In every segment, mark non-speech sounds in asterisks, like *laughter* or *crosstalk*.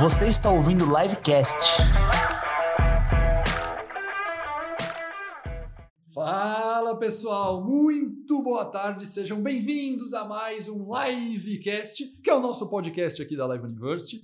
Você está ouvindo o Livecast. Fala pessoal, muito boa tarde, sejam bem-vindos a mais um Livecast, que é o nosso podcast aqui da Live University.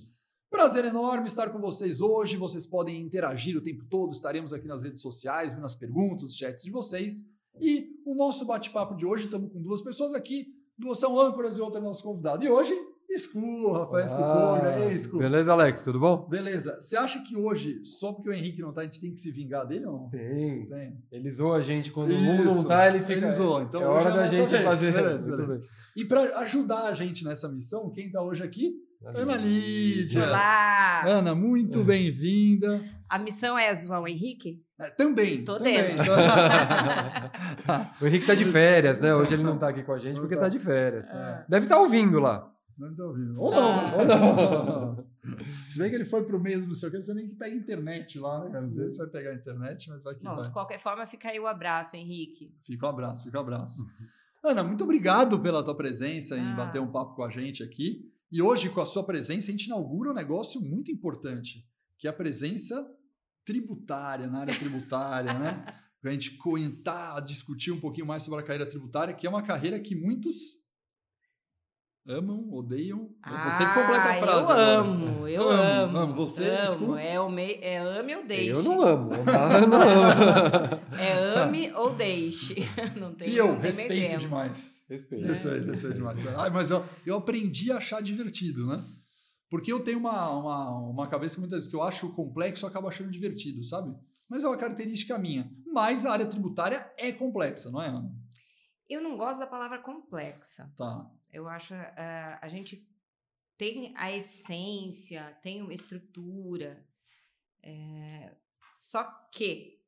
Prazer enorme estar com vocês hoje. Vocês podem interagir o tempo todo, estaremos aqui nas redes sociais, vendo as perguntas, os chats de vocês. E o nosso bate-papo de hoje, estamos com duas pessoas aqui, duas são âncoras e outra é nosso convidado. E hoje, Escu, Rafael Escucona, ah, Escu. Beleza, Alex, tudo bom? Beleza. Você acha que hoje, só porque o Henrique não tá, a gente tem que se vingar dele ou não? Tem. tem. Ele zoa a gente quando Isso. o mundo não tá, ele fica. Ele zoa. Então, é hora é da gente vez. fazer. Beleza, beleza. E para ajudar a gente nessa missão, quem tá hoje aqui? Ana Lídia. Olá! Ana, muito bem-vinda. A missão é zoar o Henrique? É, também. Tô também. dentro. *laughs* *laughs* o Henrique tá de férias, né? Hoje ele não tá aqui com a gente porque tá de férias. É. Deve estar tá ouvindo lá. Deve estar tá ouvindo. Ou não. Ah. Ou não. Se bem que ele foi pro meio do não sei o que, você nem que pega internet lá, né? Às vezes vai pegar a internet, mas vai que Bom, vai. De qualquer forma, fica aí o abraço, Henrique. Fica o um abraço, fica o um abraço. Ana, muito obrigado pela tua presença ah. em bater um papo com a gente aqui. E hoje, com a sua presença, a gente inaugura um negócio muito importante, que é a presença tributária, na área tributária, né? *laughs* Para a gente comentar, discutir um pouquinho mais sobre a carreira tributária, que é uma carreira que muitos amam, odeiam. Ah, você completa a frase. Eu agora. amo, eu amo. Amo, amo. Você, amo. É, o me... é ame ou deixe. Eu não amo. Eu não *laughs* amo. é ame ou deixe. *laughs* Não tem, e eu não tem respeito demais. Respeito. Respeito, respeito demais. Ah, mas eu, eu aprendi a achar divertido, né? Porque eu tenho uma, uma, uma cabeça muitas vezes que eu acho complexo, eu acabo achando divertido, sabe? Mas é uma característica minha. Mas a área tributária é complexa, não é, Ana? Eu não gosto da palavra complexa. Tá. Eu acho uh, a gente tem a essência, tem uma estrutura. É, só que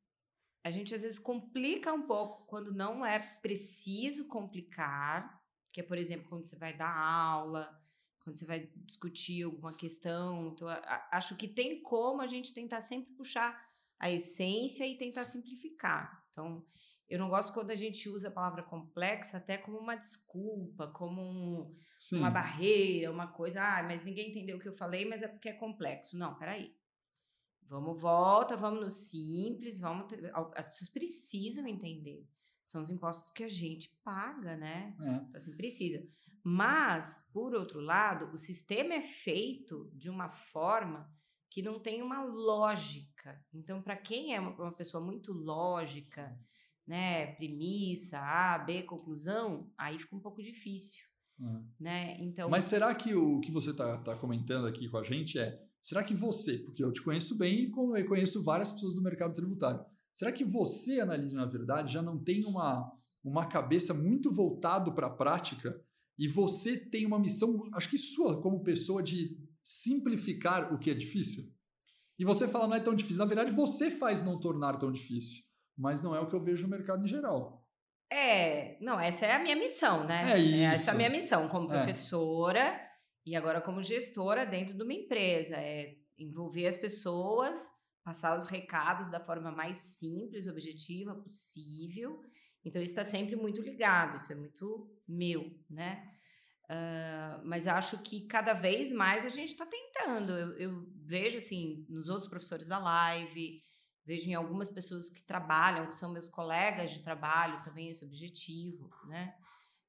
a gente às vezes complica um pouco quando não é preciso complicar, que é, por exemplo, quando você vai dar aula, quando você vai discutir alguma questão. Então, acho que tem como a gente tentar sempre puxar a essência e tentar simplificar. Então, eu não gosto quando a gente usa a palavra complexa até como uma desculpa, como um, uma barreira, uma coisa. Ah, mas ninguém entendeu o que eu falei, mas é porque é complexo. Não, peraí. Vamos, volta, vamos no simples, vamos. Ter, as pessoas precisam entender. São os impostos que a gente paga, né? É. Então, assim, precisa. Mas, por outro lado, o sistema é feito de uma forma que não tem uma lógica. Então, para quem é uma, uma pessoa muito lógica, né, premissa, A, B, conclusão, aí fica um pouco difícil. Uhum. Né? Então, Mas será que o que você está tá comentando aqui com a gente é, será que você, porque eu te conheço bem e conheço várias pessoas do mercado tributário, será que você, Analise, na verdade, já não tem uma, uma cabeça muito voltado para a prática e você tem uma missão, acho que sua como pessoa, de simplificar o que é difícil? E você fala, não é tão difícil. Na verdade, você faz não tornar tão difícil mas não é o que eu vejo no mercado em geral. É, não, essa é a minha missão, né? É isso. Essa é a minha missão como é. professora é. e agora como gestora dentro de uma empresa. É envolver as pessoas, passar os recados da forma mais simples, objetiva possível. Então, isso está sempre muito ligado, isso é muito meu, né? Uh, mas acho que cada vez mais a gente está tentando. Eu, eu, vejo, assim, nos outros professores da live, vejo em algumas pessoas que trabalham, que são meus colegas de trabalho, também esse objetivo, né?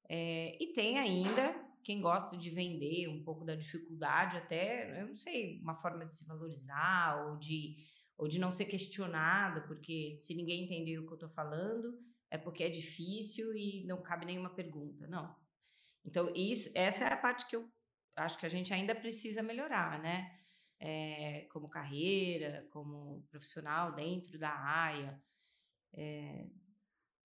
É, e tem ainda quem gosta de vender um pouco da dificuldade, até, eu não sei, uma forma de se valorizar ou de, ou de não ser questionado, porque se ninguém entendeu o que eu estou falando, é porque é difícil e não cabe nenhuma pergunta. Não. Então, isso, essa é a parte que eu acho que a gente ainda precisa melhorar, né? É, como carreira, como profissional dentro da AIA. É,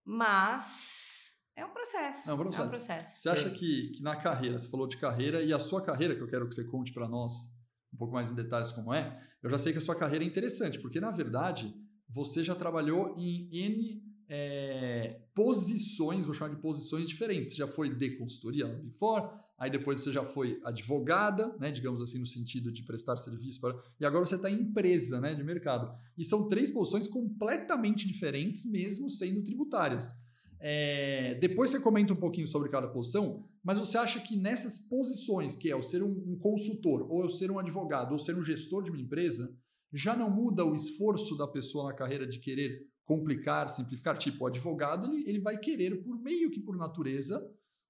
mas é um processo. É um processo. É um processo. Você acha que, que na carreira, você falou de carreira, e a sua carreira, que eu quero que você conte para nós um pouco mais em detalhes como é, eu já sei que a sua carreira é interessante, porque na verdade você já trabalhou em N é, posições, vou chamar de posições diferentes. Você já foi de consultoria aí depois você já foi advogada, né, digamos assim, no sentido de prestar serviço, para, e agora você está em empresa né, de mercado. E são três posições completamente diferentes, mesmo sendo tributárias. É, depois você comenta um pouquinho sobre cada posição, mas você acha que nessas posições, que é o ser um, um consultor, ou eu ser um advogado, ou ser um gestor de uma empresa, já não muda o esforço da pessoa na carreira de querer complicar, simplificar? Tipo, o advogado ele, ele vai querer, por meio que por natureza,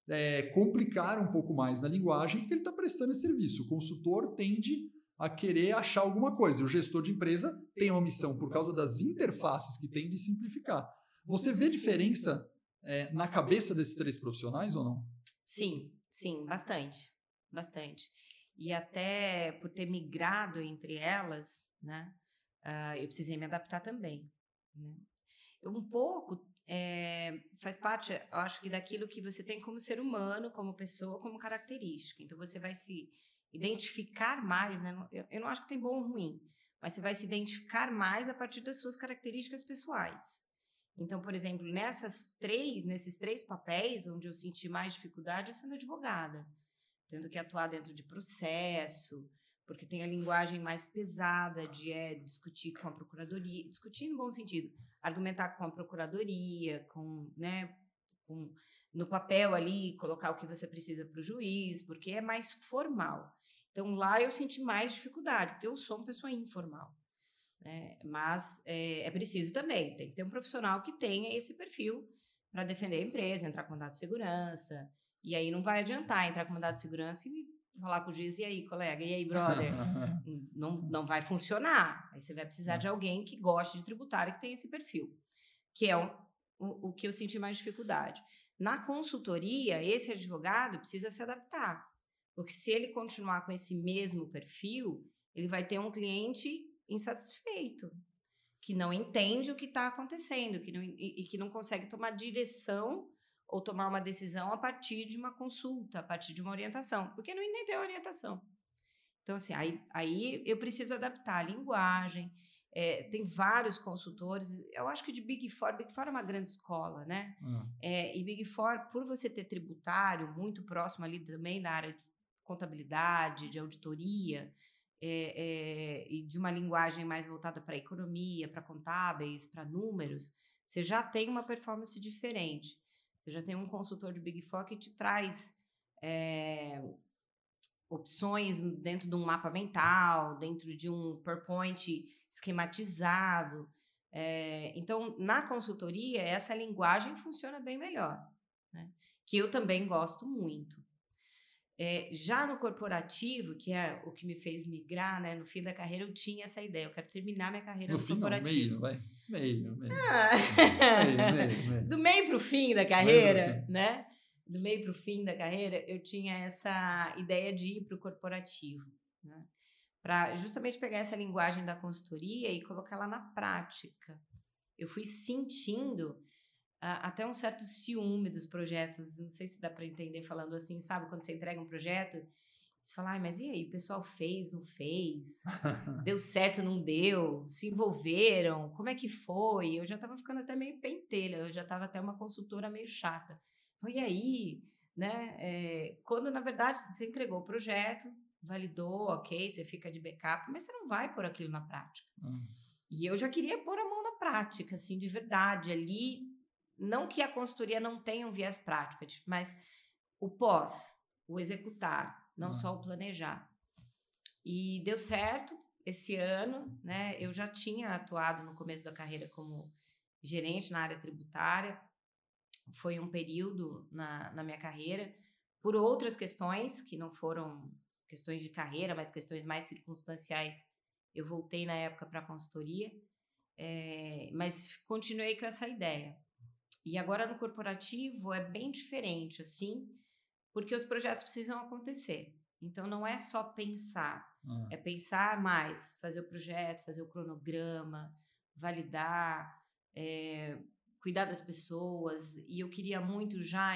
é, complicar um pouco mais na linguagem, porque ele está prestando esse serviço. O consultor tende a querer achar alguma coisa. O gestor de empresa tem uma missão, por causa das interfaces que tem, de simplificar. Você vê diferença é, na cabeça desses três profissionais ou não? Sim, sim, bastante. Bastante. E até por ter migrado entre elas, né, uh, eu precisei me adaptar também. Né? Um pouco é, faz parte, eu acho que daquilo que você tem como ser humano, como pessoa, como característica. Então você vai se identificar mais, né? Eu, eu não acho que tem bom ou ruim, mas você vai se identificar mais a partir das suas características pessoais. Então, por exemplo, nessas três, nesses três papéis, onde eu senti mais dificuldade é sendo advogada, tendo que atuar dentro de processo, porque tem a linguagem mais pesada de é, discutir com a procuradoria, discutir no bom sentido, argumentar com a procuradoria, com, né, com no papel ali, colocar o que você precisa para o juiz, porque é mais formal. Então lá eu senti mais dificuldade, porque eu sou uma pessoa informal. Né? Mas é, é preciso também, tem que ter um profissional que tenha esse perfil para defender a empresa, entrar com mandado de segurança. E aí não vai adiantar entrar com mandado de segurança e falar com o juiz, e aí, colega, e aí, brother? *laughs* não, não vai funcionar. Aí você vai precisar de alguém que goste de tributário e que tenha esse perfil, que é o, o, o que eu senti mais dificuldade. Na consultoria, esse advogado precisa se adaptar, porque se ele continuar com esse mesmo perfil, ele vai ter um cliente insatisfeito, que não entende o que está acontecendo, que não, e, e que não consegue tomar direção ou tomar uma decisão a partir de uma consulta, a partir de uma orientação, porque não entendeu a orientação. Então, assim, aí, aí eu preciso adaptar a linguagem. É, tem vários consultores. Eu acho que de Big Four, Big Four é uma grande escola, né? Uhum. É, e Big Four, por você ter tributário muito próximo ali também da área de contabilidade, de auditoria, é, é, e de uma linguagem mais voltada para economia, para contábeis, para números, você já tem uma performance diferente. Você já tem um consultor de Big Four que te traz é, opções dentro de um mapa mental, dentro de um PowerPoint esquematizado. É, então, na consultoria, essa linguagem funciona bem melhor, né? que eu também gosto muito. É, já no corporativo, que é o que me fez migrar, né? No fim da carreira, eu tinha essa ideia. Eu quero terminar minha carreira no, no fim, corporativo. Não, meio, vai. Meio, meio. Ah. meio, meio, meio. Do meio para o fim da carreira, fim. né? Do meio para o fim da carreira, eu tinha essa ideia de ir para o corporativo, né? Para justamente pegar essa linguagem da consultoria e colocar na prática. Eu fui sentindo até um certo ciúme dos projetos. Não sei se dá para entender falando assim, sabe? Quando você entrega um projeto, você fala, ah, mas e aí? O pessoal fez, não fez? *laughs* deu certo, não deu? Se envolveram? Como é que foi? Eu já estava ficando até meio pentelha, eu já estava até uma consultora meio chata. Foi aí, né? É, quando, na verdade, você entregou o projeto, validou, ok, você fica de backup, mas você não vai pôr aquilo na prática. Hum. E eu já queria pôr a mão na prática, assim, de verdade, ali não que a consultoria não tenha um viés prático, tipo, mas o pós, o executar, não uhum. só o planejar. E deu certo esse ano, né? Eu já tinha atuado no começo da carreira como gerente na área tributária. Foi um período na, na minha carreira, por outras questões que não foram questões de carreira, mas questões mais circunstanciais. Eu voltei na época para a consultoria, é, mas continuei com essa ideia. E agora no corporativo é bem diferente, assim, porque os projetos precisam acontecer. Então não é só pensar, uhum. é pensar mais, fazer o projeto, fazer o cronograma, validar, é, cuidar das pessoas. E eu queria muito já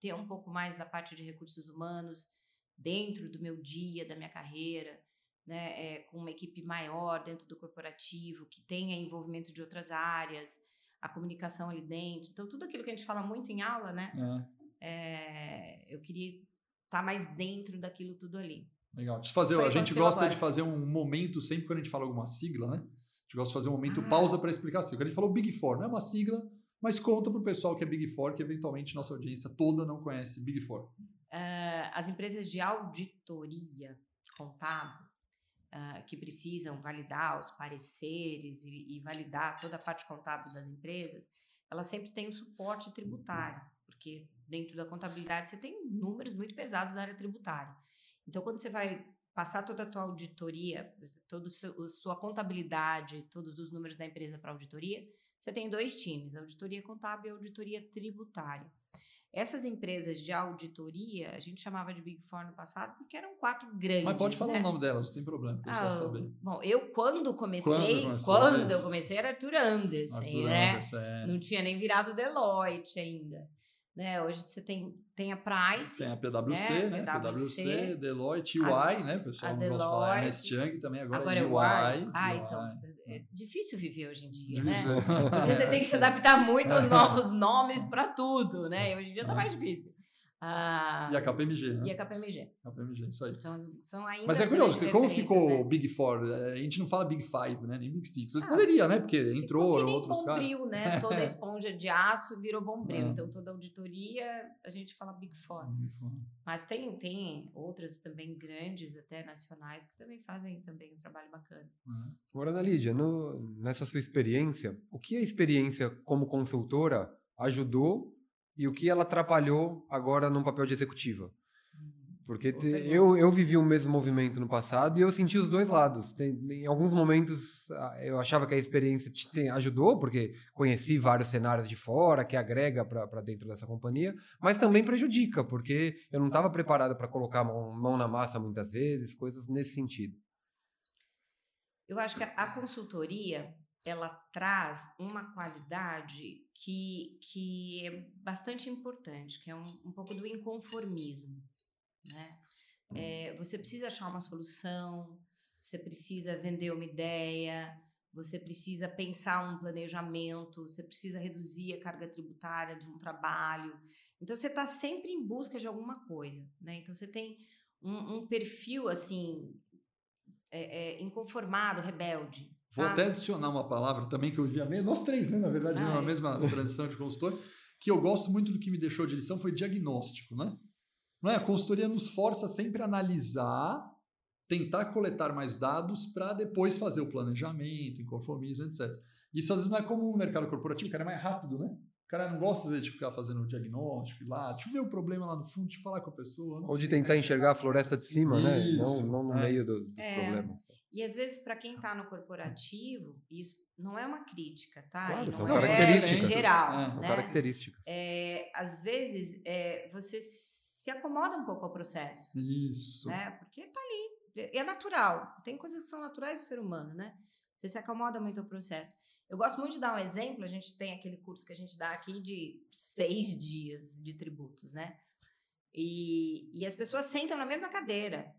ter um pouco mais da parte de recursos humanos dentro do meu dia, da minha carreira, né, é, com uma equipe maior dentro do corporativo, que tenha envolvimento de outras áreas a comunicação ali dentro. Então, tudo aquilo que a gente fala muito em aula, né? É. É, eu queria estar tá mais dentro daquilo tudo ali. Legal. Fazer, a gente gosta agora. de fazer um momento, sempre quando a gente fala alguma sigla, né? A gente gosta de fazer um momento ah. pausa para explicar assim. Quando a gente falou Big Four, não é uma sigla, Mas conta para o pessoal que é Big Four, que eventualmente nossa audiência toda não conhece Big Four. Uh, as empresas de auditoria contábil uh, que precisam validar os pareceres e, e, validar toda a parte contábil das empresas, elas sempre têm um suporte tributário, porque dentro da contabilidade você tem números muito pesados da área tributária. Então, quando você vai passar toda a tua auditoria, toda a sua contabilidade, todos os números da empresa para auditoria, você tem dois times, auditoria contábil e auditoria tributária. Essas empresas de auditoria, a gente chamava de Big Four no passado porque eram quatro grandes. Mas pode falar né? o nome delas, não tem problema, pessoal ah, saber. Bom, eu quando comecei, quando, quando eu comecei era Arthur Anderson, Arthur né? Anderson, é. Não tinha nem virado Deloitte ainda. Né? Hoje você tem, tem a Price. Tem a PwC, né? né? PwC, PwC Deloitte, UI, a, né? Pessoal não gosta de falar Ernst Young também, agora, agora é UI. UI. Ah, então, é difícil viver hoje em dia, né? Porque você tem que se adaptar muito aos *laughs* novos nomes para tudo, né? E hoje em dia tá mais difícil. Ah, e a KPMG, né? E a KPMG. KPMG, isso aí. São, são ainda mas é curioso, como ficou né? Big Four, é, a gente não fala Big Five, né? Nem Big Six. Mas ah, poderia, né? Porque entrou outros caras. Bombril, né? *laughs* Toda esponja de aço virou bombril. É. Então, toda auditoria, a gente fala Big Four. Big Four. Mas tem, tem outras também grandes, até nacionais, que também fazem também um trabalho bacana. Uhum. Agora, Ana Lídia, no, nessa sua experiência, o que a experiência como consultora ajudou e o que ela atrapalhou agora num papel de executiva. Porque te, eu, eu vivi o mesmo movimento no passado e eu senti os dois lados. Tem, em alguns momentos eu achava que a experiência te, te ajudou, porque conheci vários cenários de fora, que agrega para dentro dessa companhia, mas também prejudica, porque eu não estava preparado para colocar mão, mão na massa muitas vezes, coisas nesse sentido. Eu acho que a consultoria ela traz uma qualidade que, que é bastante importante, que é um, um pouco do inconformismo, né? É, você precisa achar uma solução, você precisa vender uma ideia, você precisa pensar um planejamento, você precisa reduzir a carga tributária de um trabalho. Então você está sempre em busca de alguma coisa, né? Então você tem um, um perfil assim é, é, inconformado, rebelde, Vou ah. até adicionar uma palavra também que eu vi a mesma, nós três, né? Na verdade, ah, é. a mesma *laughs* transição de consultor, que eu gosto muito do que me deixou de lição foi diagnóstico, né? Não é? A consultoria nos força sempre a analisar, tentar coletar mais dados para depois fazer o planejamento, inconformismo, etc. Isso às vezes não é comum no mercado corporativo, o cara é mais rápido, né? O cara não gosta vezes, de ficar fazendo o diagnóstico, lá, deixa eu ver o problema lá no fundo, deixa eu falar com a pessoa. Né? Ou de tentar enxergar a floresta de cima, né? Isso, né? Não, não no é. meio do, dos é. problemas. E às vezes, para quem está no corporativo, isso não é uma crítica, tá? Claro, são é características. É geral, é, né? características. É, às vezes, é, você se acomoda um pouco ao processo. Isso. Né? Porque está ali. É natural. Tem coisas que são naturais do ser humano, né? Você se acomoda muito ao processo. Eu gosto muito de dar um exemplo. A gente tem aquele curso que a gente dá aqui de seis dias de tributos, né? E, e as pessoas sentam na mesma cadeira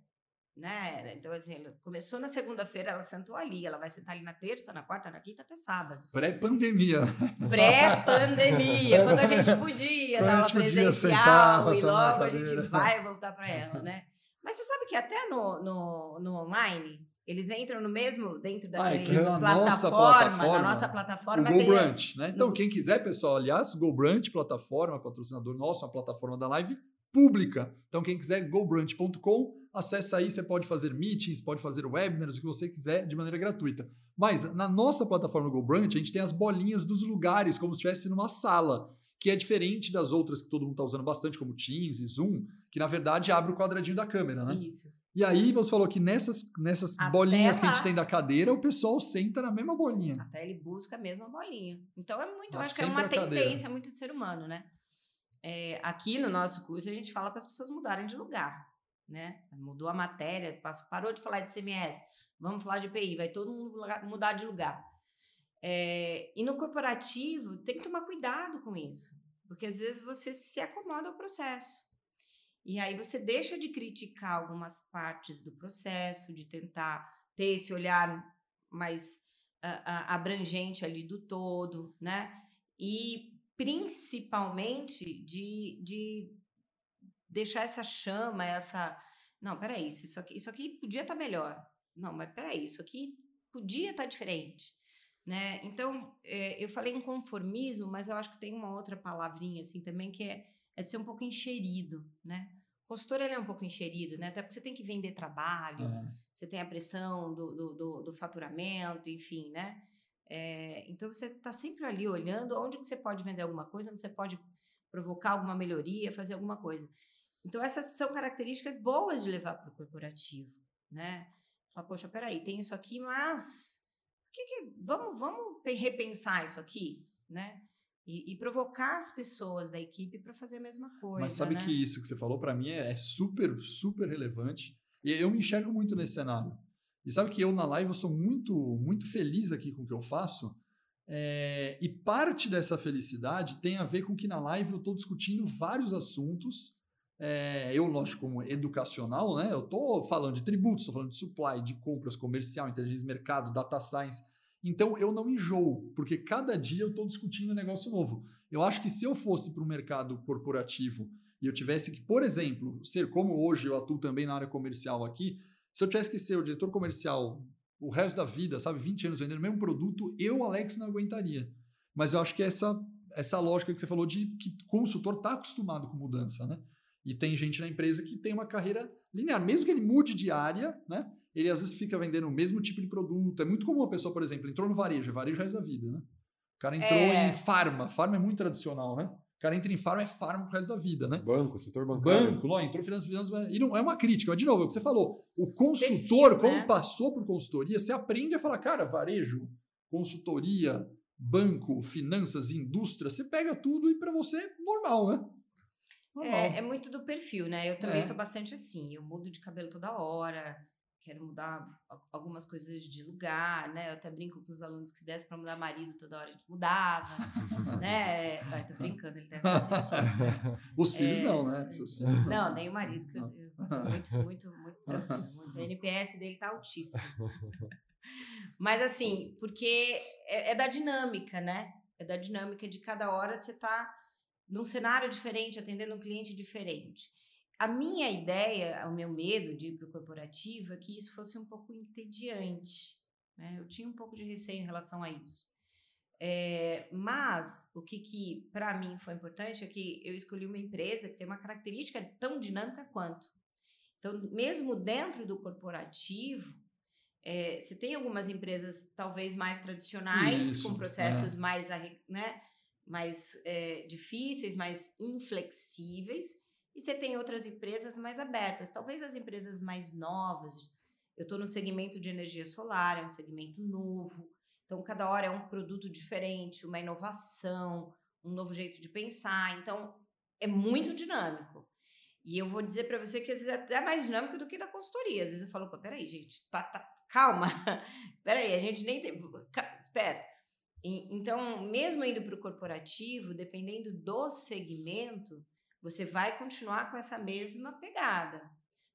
né? Então, assim, começou na segunda-feira, ela sentou ali, ela vai sentar ali na terça, na quarta, na quinta, até sábado. Pré-pandemia. Pré-pandemia, quando a gente podia dar aula presencial sentar, e logo a gente vai voltar para ela, né? Mas você sabe que até no, no, no online, eles entram no mesmo, dentro da ah, é plataforma, nossa plataforma, na nossa plataforma. O GoBrunch, né? Então, quem quiser, pessoal, aliás, GoBrunch, plataforma, patrocinador nosso, uma plataforma da live pública. Então, quem quiser, gobrunch.com, acessa aí, você pode fazer meetings, pode fazer webinars, o que você quiser, de maneira gratuita. Mas na nossa plataforma GoBrunch, a gente tem as bolinhas dos lugares, como se estivesse numa sala, que é diferente das outras que todo mundo está usando bastante, como Teams e Zoom, que na verdade abre o quadradinho da câmera, né? Isso. E aí você falou que nessas, nessas bolinhas que a gente tem da cadeira, o pessoal senta na mesma bolinha. Até ele busca a mesma bolinha. Então é muito, acho que é uma tendência muito do ser humano, né? É, aqui no nosso curso a gente fala para as pessoas mudarem de lugar né? Mudou a matéria, parou de falar de CMS, vamos falar de PI, vai todo mundo mudar de lugar. É, e no corporativo, tem que tomar cuidado com isso, porque às vezes você se acomoda ao processo. E aí você deixa de criticar algumas partes do processo, de tentar ter esse olhar mais uh, uh, abrangente ali do todo, né? E principalmente de, de deixar essa chama, essa. Não, peraí, isso aqui, isso aqui podia estar tá melhor. Não, mas peraí, isso aqui podia estar tá diferente. né? Então, é, eu falei em conformismo, mas eu acho que tem uma outra palavrinha assim também que é, é de ser um pouco encherido, né? O consultor ele é um pouco encherido, né? Até porque você tem que vender trabalho, É. você tem a pressão do, do, do- do faturamento, enfim, né? É, então você está sempre ali olhando onde que você pode vender alguma coisa, onde você pode provocar alguma melhoria, fazer alguma coisa. Então essas são características boas de levar para o corporativo, né? Fala, poxa, peraí, tem isso aqui, mas o que que- vamos, vamos pe- repensar isso aqui, né? E, e provocar as pessoas da equipe para fazer a mesma coisa. Mas sabe né? que isso que você falou para mim é, é super, super relevante. E eu me enxergo muito nesse cenário. E sabe que eu na live eu sou muito, muito feliz aqui com o que eu faço. É, e parte dessa felicidade tem a ver com que na live eu estou discutindo vários assuntos. É, eu, lógico, como educacional, né? Eu estou falando de tributos, estou falando de supply, de compras, comercial, inteligência de mercado, data science. Então eu não enjoo, porque cada dia eu estou discutindo um negócio novo. Eu acho que se eu fosse para o mercado corporativo e eu tivesse que, por exemplo, ser como hoje eu atuo também na área comercial aqui, se eu tivesse que ser o diretor comercial o resto da vida, sabe, 20 anos vendendo o mesmo produto, eu, Alex, não aguentaria. Mas eu acho que essa, essa lógica que você falou de que consultor está acostumado com mudança, né? E tem gente na empresa que tem uma carreira linear. Mesmo que ele mude de área, né? Ele às vezes fica vendendo o mesmo tipo de produto. É muito comum uma pessoa, por exemplo, entrou no varejo, é varejo o resto da vida, né? O cara entrou É. em farma. Farma é muito tradicional, né? O cara entra em farma, é farma pro resto da vida, né? Banco, setor bancário. Banco, lá, entrou finanças, finanças, e não é uma crítica, mas de novo, é o que você falou. O consultor, Perfil, como né? passou por consultoria, você aprende a falar, cara, varejo, consultoria, banco, finanças, indústria, você pega tudo e para você é normal, né? É, é muito do perfil, né? Eu também É. sou bastante assim. Eu mudo de cabelo toda hora, quero mudar al- algumas coisas de lugar, né? Eu até brinco com os alunos que desse para mudar marido toda hora, a gente mudava, *laughs* né? Ai, tô brincando, ele deve assistindo. *laughs* Os filhos é. não, né? Seus filhos Não, nem o marido, que eu, muito, muito. *laughs* Muito, o NPS dele tá altíssimo. Mas assim, porque é, é da dinâmica, né? É da dinâmica de cada hora você tá num cenário diferente, atendendo um cliente diferente. A minha ideia, o meu medo de ir para o corporativo é que isso fosse um pouco entediante. Né? Eu tinha um pouco de receio em relação a isso. É, mas o que, que para mim foi importante é que eu escolhi uma empresa que tem uma característica tão dinâmica quanto. Então, mesmo dentro do corporativo, é, você tem algumas empresas talvez mais tradicionais, Isso, com processos mais, arre- né, mais é, difíceis, mais inflexíveis, e você tem outras empresas mais abertas. Talvez as empresas mais novas. Eu estou no segmento de energia solar, é um segmento novo. Então, cada hora é um produto diferente, uma inovação, um novo jeito de pensar. Então, é muito dinâmico. E eu vou dizer para você que às vezes é até mais dinâmico do que da consultoria. Às vezes eu falo, peraí, gente, tá, tá, calma. *laughs* peraí, a gente nem tem. Espera. E- Então, mesmo indo para o corporativo, dependendo do segmento, você vai continuar com essa mesma pegada.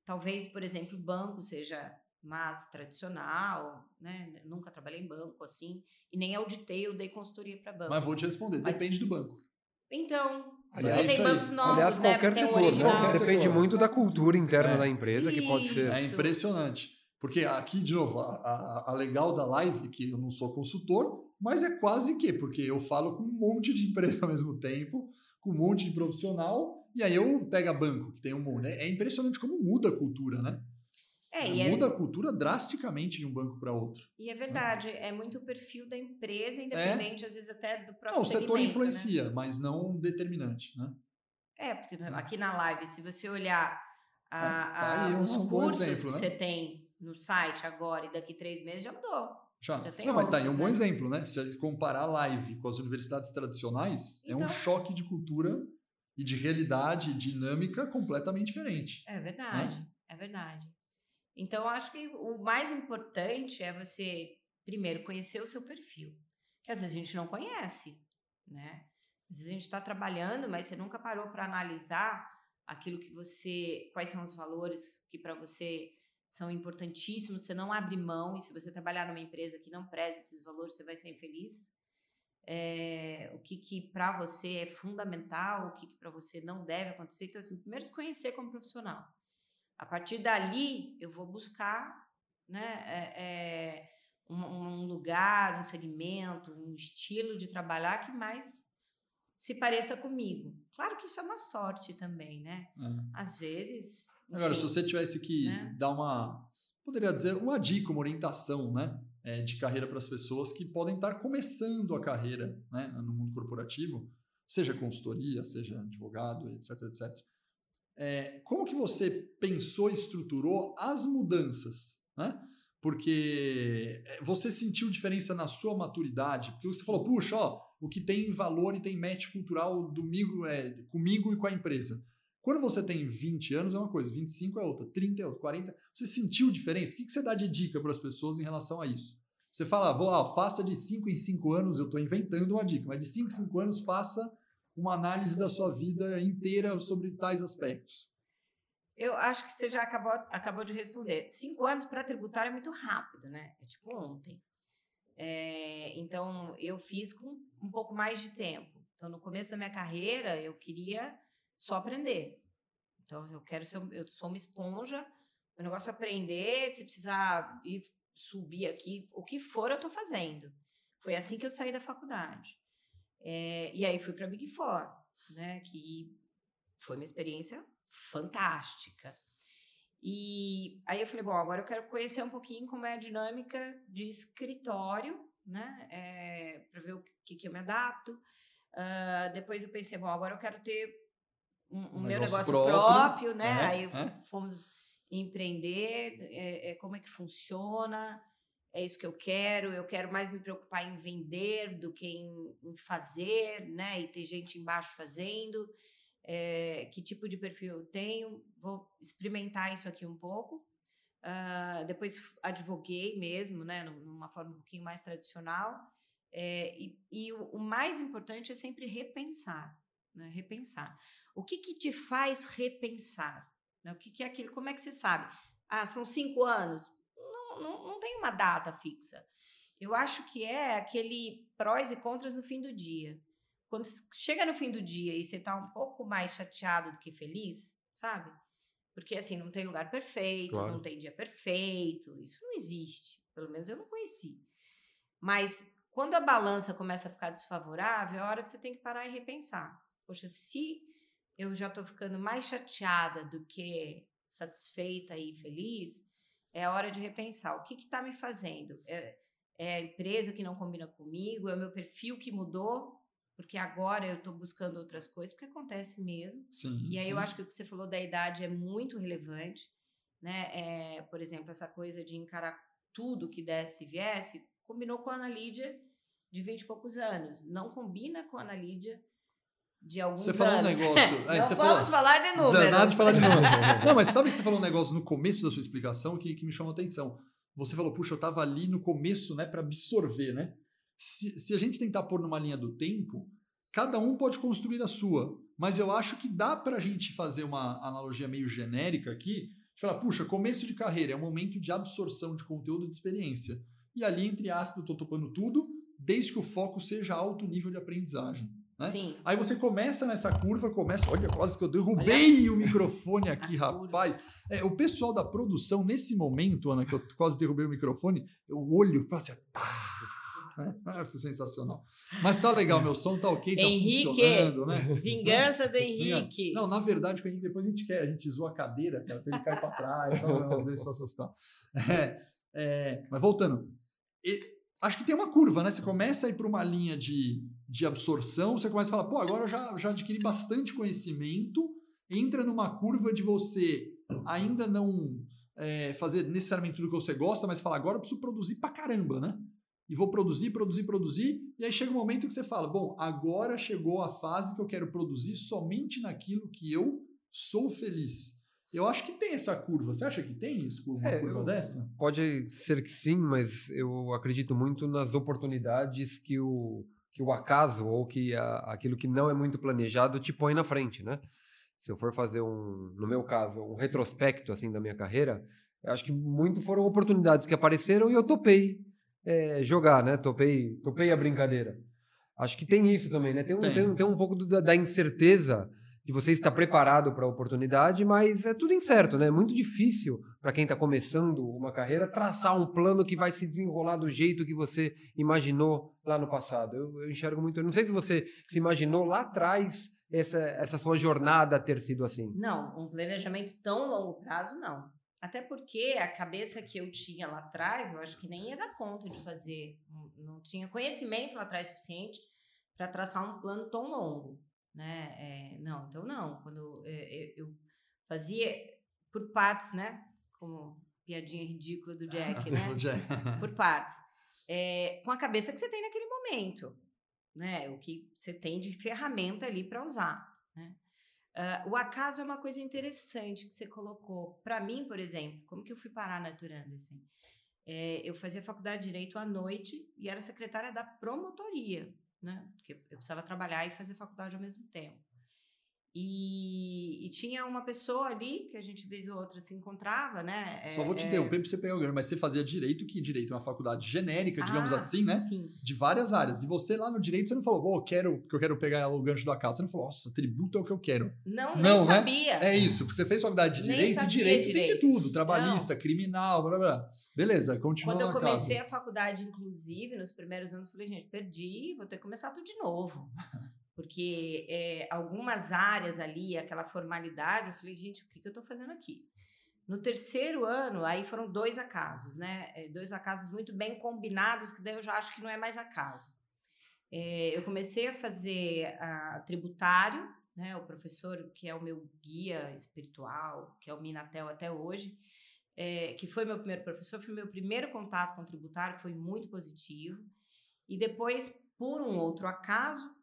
Talvez, por exemplo, o banco seja mais tradicional, né? Nunca trabalhei em banco assim, e nem auditei, eu dei consultoria para banco. Mas vou te responder, Mas- depende do banco. Então, Aliás, tem isso bancos novos, Aliás, né? qualquer setor, né? Qualquer Depende setor. muito da cultura interna É. da empresa, que pode ser. É Isso. impressionante. Porque aqui, de novo, a, a- a legal da live, que eu não sou consultor, mas é quase que, porque eu falo com um monte de empresa ao *laughs* mesmo tempo, com um monte de profissional, e aí eu pego a banco, que tem um monte. É é impressionante como muda a cultura, né? É, é, muda a cultura drasticamente de um banco para outro. e é verdade, é muito o perfil da empresa, independente, às vezes, até do próprio Não, o setor né? influencia, mas não determinante, né? É, porque aqui na live, se você olhar a- É, tá a- aí os um cursos exemplo, que né? você tem no site agora e daqui três meses já mudou. Já. Já tem não, mas tá aí um outros, bom né? exemplo, né? Se comparar a live com as universidades tradicionais, é um Então. choque de cultura e de realidade e dinâmica completamente diferente. É verdade, é verdade. Então, acho que o mais importante é você, primeiro, conhecer o seu perfil, que às vezes a gente não conhece, né? Às vezes a gente está trabalhando, mas você nunca parou para analisar aquilo que você, quais são os valores que para você são importantíssimos, você não abre mão, e se você trabalhar numa empresa que não preza esses valores, você vai ser infeliz. É, o que, que para você é fundamental, o que, que para você não deve acontecer. Então, assim, primeiro se conhecer como profissional. A partir dali, eu vou buscar né, é, é, um, um lugar, um segmento, um estilo de trabalhar que mais se pareça comigo. Claro que isso é uma sorte também, né? É. Às vezes. Agora, enfim, se você tivesse que né? dar uma, poderia dizer, uma dica, uma orientação, né, é, de carreira para as pessoas que podem estar começando a carreira, né, no mundo corporativo, seja consultoria, seja advogado, etc, etc. É, como que você pensou e estruturou as mudanças, né? Porque é, você sentiu diferença na sua maturidade, porque você falou, puxa, ó, o que tem valor e tem match cultural é, comigo e com a empresa. Quando você tem 20 anos é uma coisa, 25 é outra, 30 é outra, 40. Você sentiu diferença? O que, você dá de dica para as pessoas em relação a isso? Você fala, vou lá, faça de 5 em 5 anos, eu estou inventando uma dica, mas de 5 em 5 anos faça uma análise da sua vida inteira sobre tais aspectos. Eu acho que você já acabou, acabou de responder. Cinco anos para tributário é muito rápido, né? É tipo ontem. É, então, eu fiz com um pouco mais de tempo. Então, no começo da minha carreira, eu queria só aprender. Então, eu quero ser, eu sou uma esponja, o negócio é aprender, se precisar ir subir aqui, o que for, eu estou fazendo. Foi assim que eu saí da faculdade. É, e aí fui para Big Four, né? Que foi uma experiência fantástica. E aí eu falei, bom, agora eu quero conhecer um pouquinho como é a dinâmica de escritório, né? É, para ver o que, que eu me adapto. Uh, depois eu pensei, bom, agora eu quero ter um, um, Um meu negócio negócio próprio, próprio, né? é, aí é. fomos empreender, é, é, como é que funciona, é isso que eu quero, eu quero mais me preocupar em vender do que em, em fazer, né? E ter gente embaixo fazendo. É, que tipo de perfil eu tenho, vou experimentar isso aqui um pouco. Ah, depois advoguei mesmo, né? num- Numa forma um pouquinho mais tradicional. É, e e o, o mais importante é sempre repensar, né? Repensar. O que que te faz repensar? né? O que, que é aquilo? Como é que você sabe? Ah, são cinco anos. Não, não, não tem uma data fixa. Eu acho que é aquele prós e contras no fim do dia. Quando chega no fim do dia e você tá um pouco mais chateado do que feliz, sabe? Porque assim, não tem lugar perfeito, Claro. não tem dia perfeito. Isso não existe. Pelo menos eu não conheci. Mas quando a balança começa a ficar desfavorável, é a hora que você tem que parar e repensar. Poxa, se eu já estou ficando mais chateada do que satisfeita e feliz, é hora de repensar. O que está me fazendo? É, é a empresa que não combina comigo? É o meu perfil que mudou? Porque agora eu estou buscando outras coisas, porque acontece mesmo. Sim. E aí sim. eu acho que o que você falou da idade é muito relevante, né? É, por exemplo, essa coisa de encarar tudo que desse e viesse, combinou com a Ana Lídia de 20 e poucos anos. Não combina com a Ana Lídia de alguns Você falou um anos. negócio. *laughs* é, Não você vamos falou, falar de números. Danado de falar de novo. *laughs* Não, mas sabe que você falou um negócio no começo da sua explicação que, que me chamou a atenção. Você falou, puxa, eu tava ali no começo, né, para absorver, né? Se, se a gente tentar pôr numa linha do tempo, cada um pode construir a sua. Mas eu acho que dá pra gente fazer uma analogia meio genérica aqui, de falar, puxa, começo de carreira é um momento de absorção de conteúdo e de experiência. E ali, entre aspas, eu tô topando tudo, desde que o foco seja alto nível de aprendizagem. Né? Sim. Aí você começa nessa curva, começa. Olha, quase que eu derrubei o microfone aqui, *laughs* rapaz. É, o pessoal da produção, nesse momento, Ana, que eu quase derrubei o microfone, o olho faz assim. Tá, né? Ah, sensacional. Mas tá legal, meu som tá ok, tá Henrique, funcionando, né? Vingança do Henrique. Não, na verdade, com o Henrique depois a gente quer, a gente zoa a cadeira, cara, pra ele cair pra trás, um negócio desse pra assustar. É, é, mas voltando, e- acho que tem uma curva, né? Você começa a ir para uma linha de, de absorção, você começa a falar, pô, agora eu já, já adquiri bastante conhecimento, entra numa curva de você ainda não é, fazer necessariamente tudo que você gosta, mas falar, agora eu preciso produzir pra caramba, né? E vou produzir, produzir, produzir, e aí chega um momento que você fala, bom, agora chegou a fase que eu quero produzir somente naquilo que eu sou feliz. Eu acho que tem essa curva. Você acha que tem isso, uma É, curva eu- dessa? Pode ser que sim, mas eu acredito muito nas oportunidades que o, que o acaso ou que a- aquilo que não é muito planejado te põe na frente, né? Se eu for fazer um, no meu caso, um retrospecto assim da minha carreira, eu acho que muito foram oportunidades que apareceram e eu topei é, jogar, né? Topei, topei a brincadeira. Acho que tem isso também, né? Tem um, Tem. tem. tem um pouco do- da, da incerteza de você estar preparado para a oportunidade, mas é tudo incerto, né? É muito difícil para quem está começando uma carreira traçar um plano que vai se desenrolar do jeito que você imaginou lá no passado. Eu, eu enxergo muito. Eu não sei se você se imaginou lá atrás essa, essa sua jornada ter sido assim. Não, um planejamento tão longo prazo, não. Até porque a cabeça que eu tinha lá atrás, eu acho que nem ia dar conta de fazer. Não tinha conhecimento lá atrás suficiente para traçar um plano tão longo né? É, não, então não. Quando é, eu fazia por partes, né? Como piadinha ridícula do Jack, *laughs* né? por partes. É, com a cabeça que você tem naquele momento, né? O que você tem de ferramenta ali para usar, né? Uh, o acaso é uma coisa interessante que você colocou. Para mim, por exemplo, como que eu fui parar na Turanda, assim? É, eu fazia faculdade de Direito à noite e era secretária da promotoria né? Porque eu precisava trabalhar e fazer faculdade ao mesmo tempo. E, e, tinha uma pessoa ali que a gente vez ou outra se encontrava, né? Só vou te é... interromper para você pegar o ganho, mas você fazia direito, que direito é uma faculdade genérica, digamos ah, assim, né? Sim. De várias áreas. E você lá no direito, você não falou, oh, quero, que eu quero pegar o gancho da casa. Você não falou, nossa, tributo é o que eu quero. Não, não né? sabia. É isso, porque você fez faculdade de direito, e direito, direito tem de tudo, trabalhista, não. criminal, blá blá. Beleza, continua Quando eu comecei casa. a faculdade, inclusive, nos primeiros anos, eu falei, gente, perdi, vou ter que começar tudo de novo. *laughs* Porque é, algumas áreas ali, aquela formalidade, eu falei, gente, o que, que eu estou fazendo aqui? No terceiro ano, aí foram dois acasos, né? É, dois acasos muito bem combinados, que daí eu já acho que não é mais acaso. É, eu comecei a fazer a tributário, né? O professor que é o meu guia espiritual, que é o Minatel até hoje, é, que foi meu primeiro professor, foi meu primeiro contato com o tributário, foi muito positivo. E depois, por um outro acaso,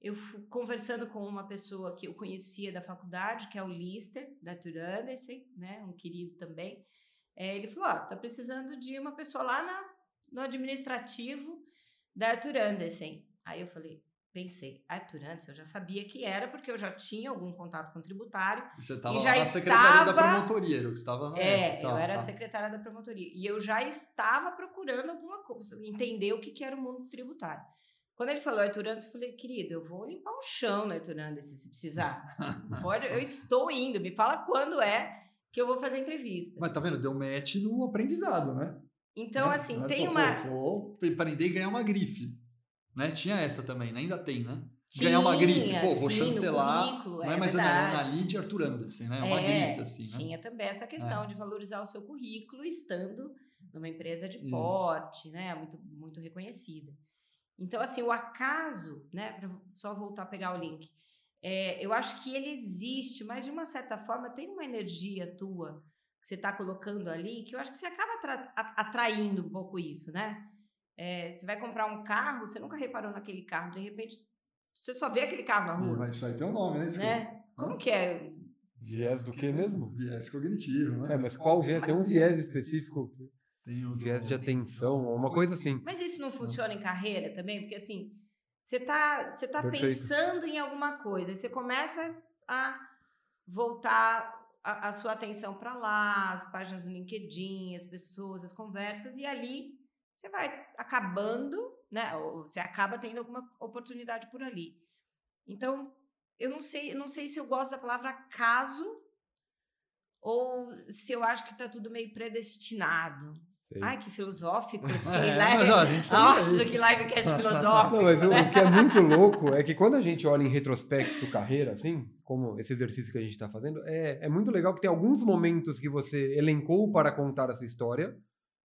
eu fui conversando com uma pessoa que eu conhecia da faculdade, que é o Lister, da Arthur Anderson, né, um querido também. É, ele falou: Ó, oh, tá precisando de uma pessoa lá na, no administrativo da Arthur Anderson. Aí eu falei: pensei, Arthur Anderson, eu já sabia que era, porque eu já tinha algum contato com o tributário. E você estava na secretaria da promotoria, era o que estava na É, tá, eu era tá. secretária da promotoria. E eu já estava procurando alguma coisa, entender o que, que era o mundo tributário. Quando ele falou Arthur Anderson, eu falei, querido, eu vou limpar o chão no Arthur Anderson, se precisar. Pode, eu estou indo, me fala quando é que eu vou fazer entrevista. Mas tá vendo, deu match no aprendizado, né? Então, né? assim, tem uma... Vou aprender e ganhar uma grife. Né? Tinha essa também, né? ainda tem, né? Tinha, Ganhar uma grife, pô, vou sim, chancelar. Não é, é mais. Ana Lid e Arthur Anderson, né? Uma é, grife, assim, né? Tinha também essa questão é. de valorizar o seu currículo estando numa empresa de porte, né? Muito, muito reconhecida. Então, assim, o acaso, né? Pra só voltar a pegar o link. É, eu acho que ele existe, mas de uma certa forma tem uma energia tua que você está colocando ali que eu acho que você acaba atra atraindo um pouco isso, né? É, você vai comprar um carro, você nunca reparou naquele carro, de repente você só vê aquele carro na rua. Mas isso aí tem um nome, né? né? Como que é? Viés do que mesmo? Viés cognitivo, né? É, mas qual viés? Tem um viés específico. Tem um viés de atenção, uma coisa assim. Mas isso não funciona em carreira também? Porque assim, você tá, você tá pensando em alguma coisa, e você começa a voltar a, a sua atenção para lá, as páginas do LinkedIn, as pessoas, as conversas, e ali você vai acabando, né? Ou você acaba tendo alguma oportunidade por ali. Então, eu não sei, não sei se eu gosto da palavra caso ou se eu acho que está tudo meio predestinado. Sei. Ai, que filosófico, *laughs* assim, é, né? Mas, ó, Nossa, que livecast *laughs* filosófico. Não, mas né? o, o, que é muito *laughs* louco é que quando a gente olha em retrospecto carreira, assim, como esse exercício que a gente está fazendo, é, é muito legal que tem alguns momentos que você elencou para contar a sua história,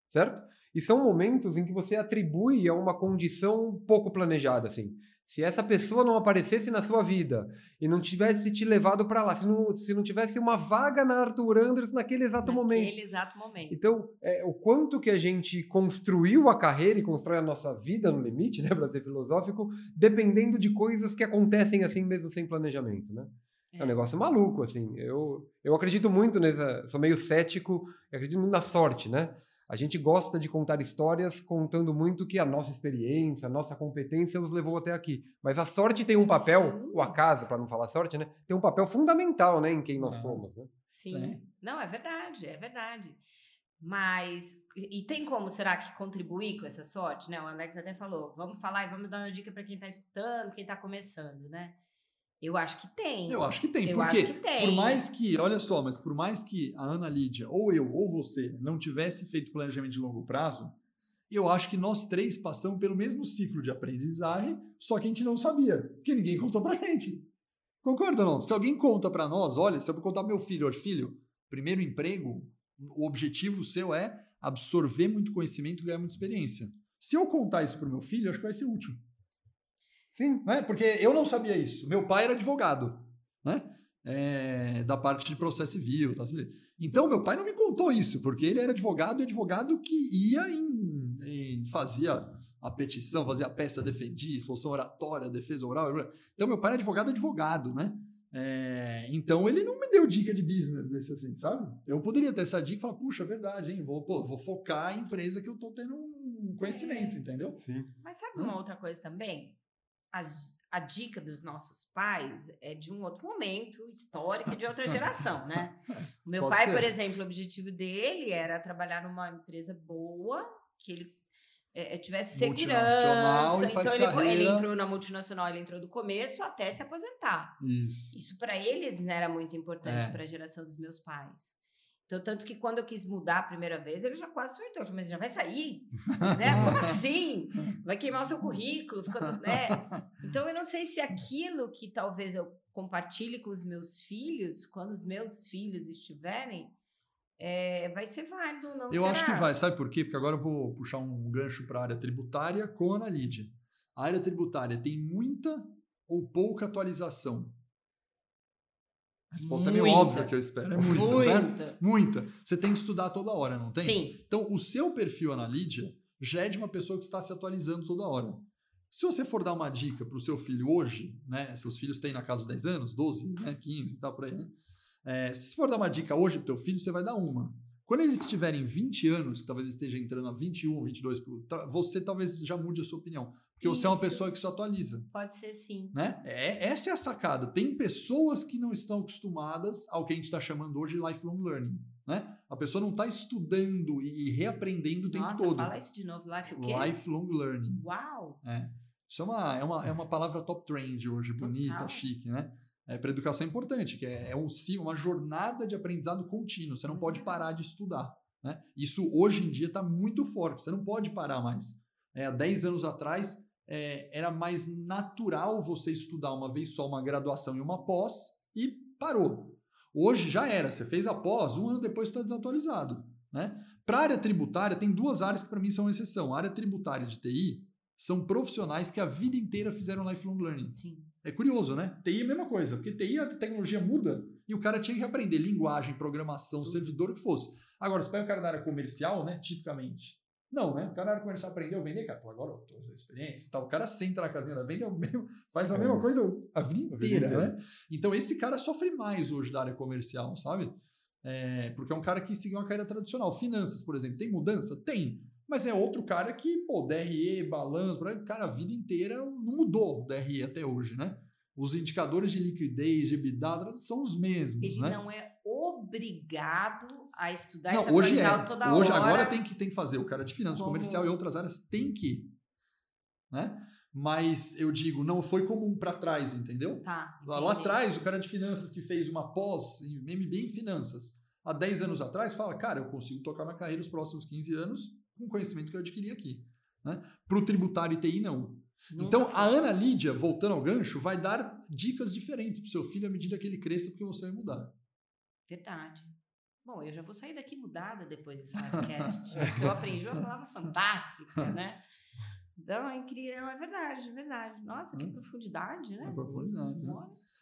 certo? E são momentos em que você atribui a uma condição pouco planejada, assim. Se essa pessoa não aparecesse na sua vida e não tivesse te levado para lá, se não, se não tivesse uma vaga na Arthur Anderson naquele exato naquele momento. Naquele exato momento. Então, é, o quanto que a gente construiu a carreira e constrói a nossa vida no limite, né, para ser filosófico, dependendo de coisas que acontecem assim mesmo sem planejamento, né? É. é um negócio maluco, assim. Eu, eu acredito muito nessa. Sou meio cético, acredito muito na sorte, né? A gente gosta de contar histórias contando muito que a nossa experiência, a nossa competência nos levou até aqui. Mas a sorte tem um papel, Sim. o acaso, para não falar sorte, né? Tem um papel fundamental, né, em quem nós somos, né? Sim. É. Não, é verdade, é verdade. Mas e tem como será que contribuir com essa sorte, né? O Alex até falou, vamos falar e vamos dar uma dica para quem está escutando, quem está começando, né? Eu acho que tem. Eu acho que tem. Eu porque acho que tem. por mais que, olha só, mas por mais que a Ana Lídia, ou eu, ou você, não tivesse feito planejamento de longo prazo, eu acho que nós três passamos pelo mesmo ciclo de aprendizagem, só que a gente não sabia, porque ninguém contou pra gente. Concorda ou não? Se alguém conta pra nós, olha, se eu contar pro meu filho, olha, filho, primeiro emprego, o objetivo seu é absorver muito conhecimento e ganhar muita experiência. Se eu contar isso pro meu filho, acho que vai ser útil. Sim. Né? Porque eu não sabia isso. Meu pai era advogado, né? É, da parte de processo civil. Tá? Então, meu pai não me contou isso, porque ele era advogado e advogado que ia em, em fazia a petição, fazia a peça, defendia, expulsão oratória, defesa oral. Então, meu pai era advogado, advogado, né? É, então, ele não me deu dica de business desse assim, sabe? Eu poderia ter essa dica e falar, puxa, é verdade, hein? Vou, pô, vou focar em empresa que eu tô tendo um conhecimento, entendeu? Sim. Mas sabe uma outra coisa também? A, a dica dos nossos pais é de um outro momento histórico e de outra geração, né? O *laughs* meu Pode pai, ser. por exemplo, o objetivo dele era trabalhar numa empresa boa, que ele é, é, tivesse segurança. e Então ele, ele entrou na multinacional, ele entrou do começo até se aposentar. Isso. Isso para eles né, era muito importante É. para a geração dos meus pais. Então, tanto que quando eu quis mudar a primeira vez, ele já quase surtou. Ele falou, mas já vai sair? *laughs* né? Como assim? Vai queimar o seu currículo? Fica tudo- né? Então, eu não sei se aquilo que talvez eu compartilhe com os meus filhos, quando os meus filhos estiverem, é, vai ser válido, não Eu será? acho que vai, sabe por quê? Porque agora eu vou puxar um gancho para a área tributária com a Ana Lídia. A área tributária tem muita ou pouca atualização? A resposta é meio Muita. óbvia que eu espero. É muita, certo? Muita. Muita. Você tem que estudar toda hora, não tem? Sim. Então, o seu perfil, Ana Lídia, já é de uma pessoa que está se atualizando toda hora. Se você for dar uma dica para o seu filho hoje, né? Seus filhos têm na casa de 10 anos, 12, né, 15 e tal, por aí, né? É, se for dar uma dica hoje pro teu filho, você vai dar uma. Quando eles tiverem 20 anos, que talvez esteja entrando a 21, 22, pro- tá- você talvez já mude a sua opinião. Porque você é uma Isso. pessoa que se atualiza. Pode ser sim. Né? É, essa é a sacada. Tem pessoas que não estão acostumadas ao que a gente está chamando hoje de lifelong learning. Né? A pessoa não está estudando e reaprendendo o tempo Nossa, todo. fala isso de novo. Life o quê? Lifelong learning. Uau! É. Isso é uma, é, uma, é uma palavra top trend hoje, bonita, Total. chique, né? É, para educação é importante, que é, é um, uma jornada de aprendizado contínuo. Você não pode Uhum. parar de estudar. Né? Isso hoje em dia está muito forte, você não pode parar mais. É, há 10 anos atrás, é, era mais natural você estudar uma vez só uma graduação e uma pós e parou. Hoje já era, você fez a pós, um ano depois está desatualizado. Né? Para a área tributária, tem duas áreas que para mim são exceção. A área tributária de TI são profissionais que a vida inteira fizeram lifelong learning. Sim. É curioso, né? TI é a mesma coisa, porque TI a tecnologia muda e o cara tinha que aprender linguagem, programação, servidor, o que fosse. Agora, se pega o cara da área comercial, né? Tipicamente. Não, né? O cara da área comercial aprendeu a vender, cara, fala, agora eu tô com experiência e tal. O cara senta na casinha da venda, é mesmo- *laughs* faz a É. mesma coisa a vida vida inteira, né? Então, esse cara sofre mais hoje da área comercial, sabe? É, porque é um cara que seguiu uma carreira tradicional. Finanças, por exemplo, tem mudança? Tem. Mas é outro cara que, pô, DRE, balanço, cara, a vida inteira não mudou o DRE até hoje, né? Os indicadores de liquidez, de EBITDA, são os mesmos, Ele né? não é obrigado a estudar Não, e se hoje é. toda Hoje, hora. agora tem que, tem que fazer. O cara de finanças, Como- comercial e outras áreas tem que. Né? Mas eu digo, não foi comum para trás, entendeu? Tá, Lá, atrás, o cara de finanças que fez uma pós em MBA em finanças, há 10 anos atrás, fala, cara, eu consigo tocar minha carreira os próximos 15 anos com o conhecimento que eu adquiri aqui. Né? Para o tributário e TI, não. Nunca então, foi. a Ana Lídia, voltando ao gancho, vai dar dicas diferentes para o seu filho à medida que ele cresça, porque você vai mudar. Verdade. Bom, eu já vou sair daqui mudada depois desse podcast. eu aprendi uma palavra fantástica, *laughs* né? Então, é incrível, é verdade, é verdade. Nossa, que Hum. profundidade, né? É profundidade, né?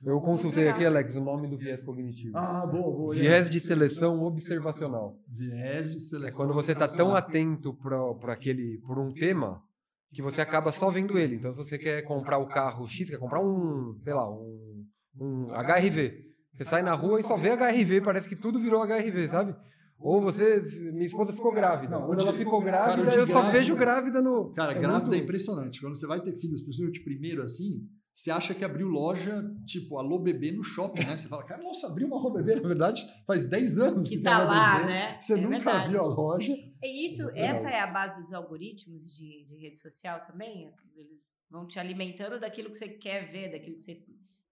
Eu consultei aqui, Alex, o nome do viés cognitivo. Ah, boa, boa. Viés de seleção observacional. Viés de É seleção. quando você está tão atento para aquele por um tema que você acaba só vendo ele. Então, se você quer comprar o carro X, quer comprar um, sei lá, um, um HRV. Você sai na rua e só vê HRV, parece que tudo virou HRV, sabe? Ou você. Minha esposa ficou grávida. Não, Quando ela ficou cara, o grávida, de eu só grávida- vejo grávida no. Cara, é grávida muito- é impressionante. Quando você vai ter filhos, principalmente o primeiro assim, você acha que abriu loja, tipo, Alô Bebê no shopping, né? Você fala, cara, nossa, abriu uma Alô Bebê, na verdade, faz 10 anos Que tem tá lá, Bebê. né? Você É nunca verdade. viu a loja. É isso, Legal. essa é a base dos algoritmos de, de rede social também? Eles vão te alimentando daquilo que você quer ver, daquilo que você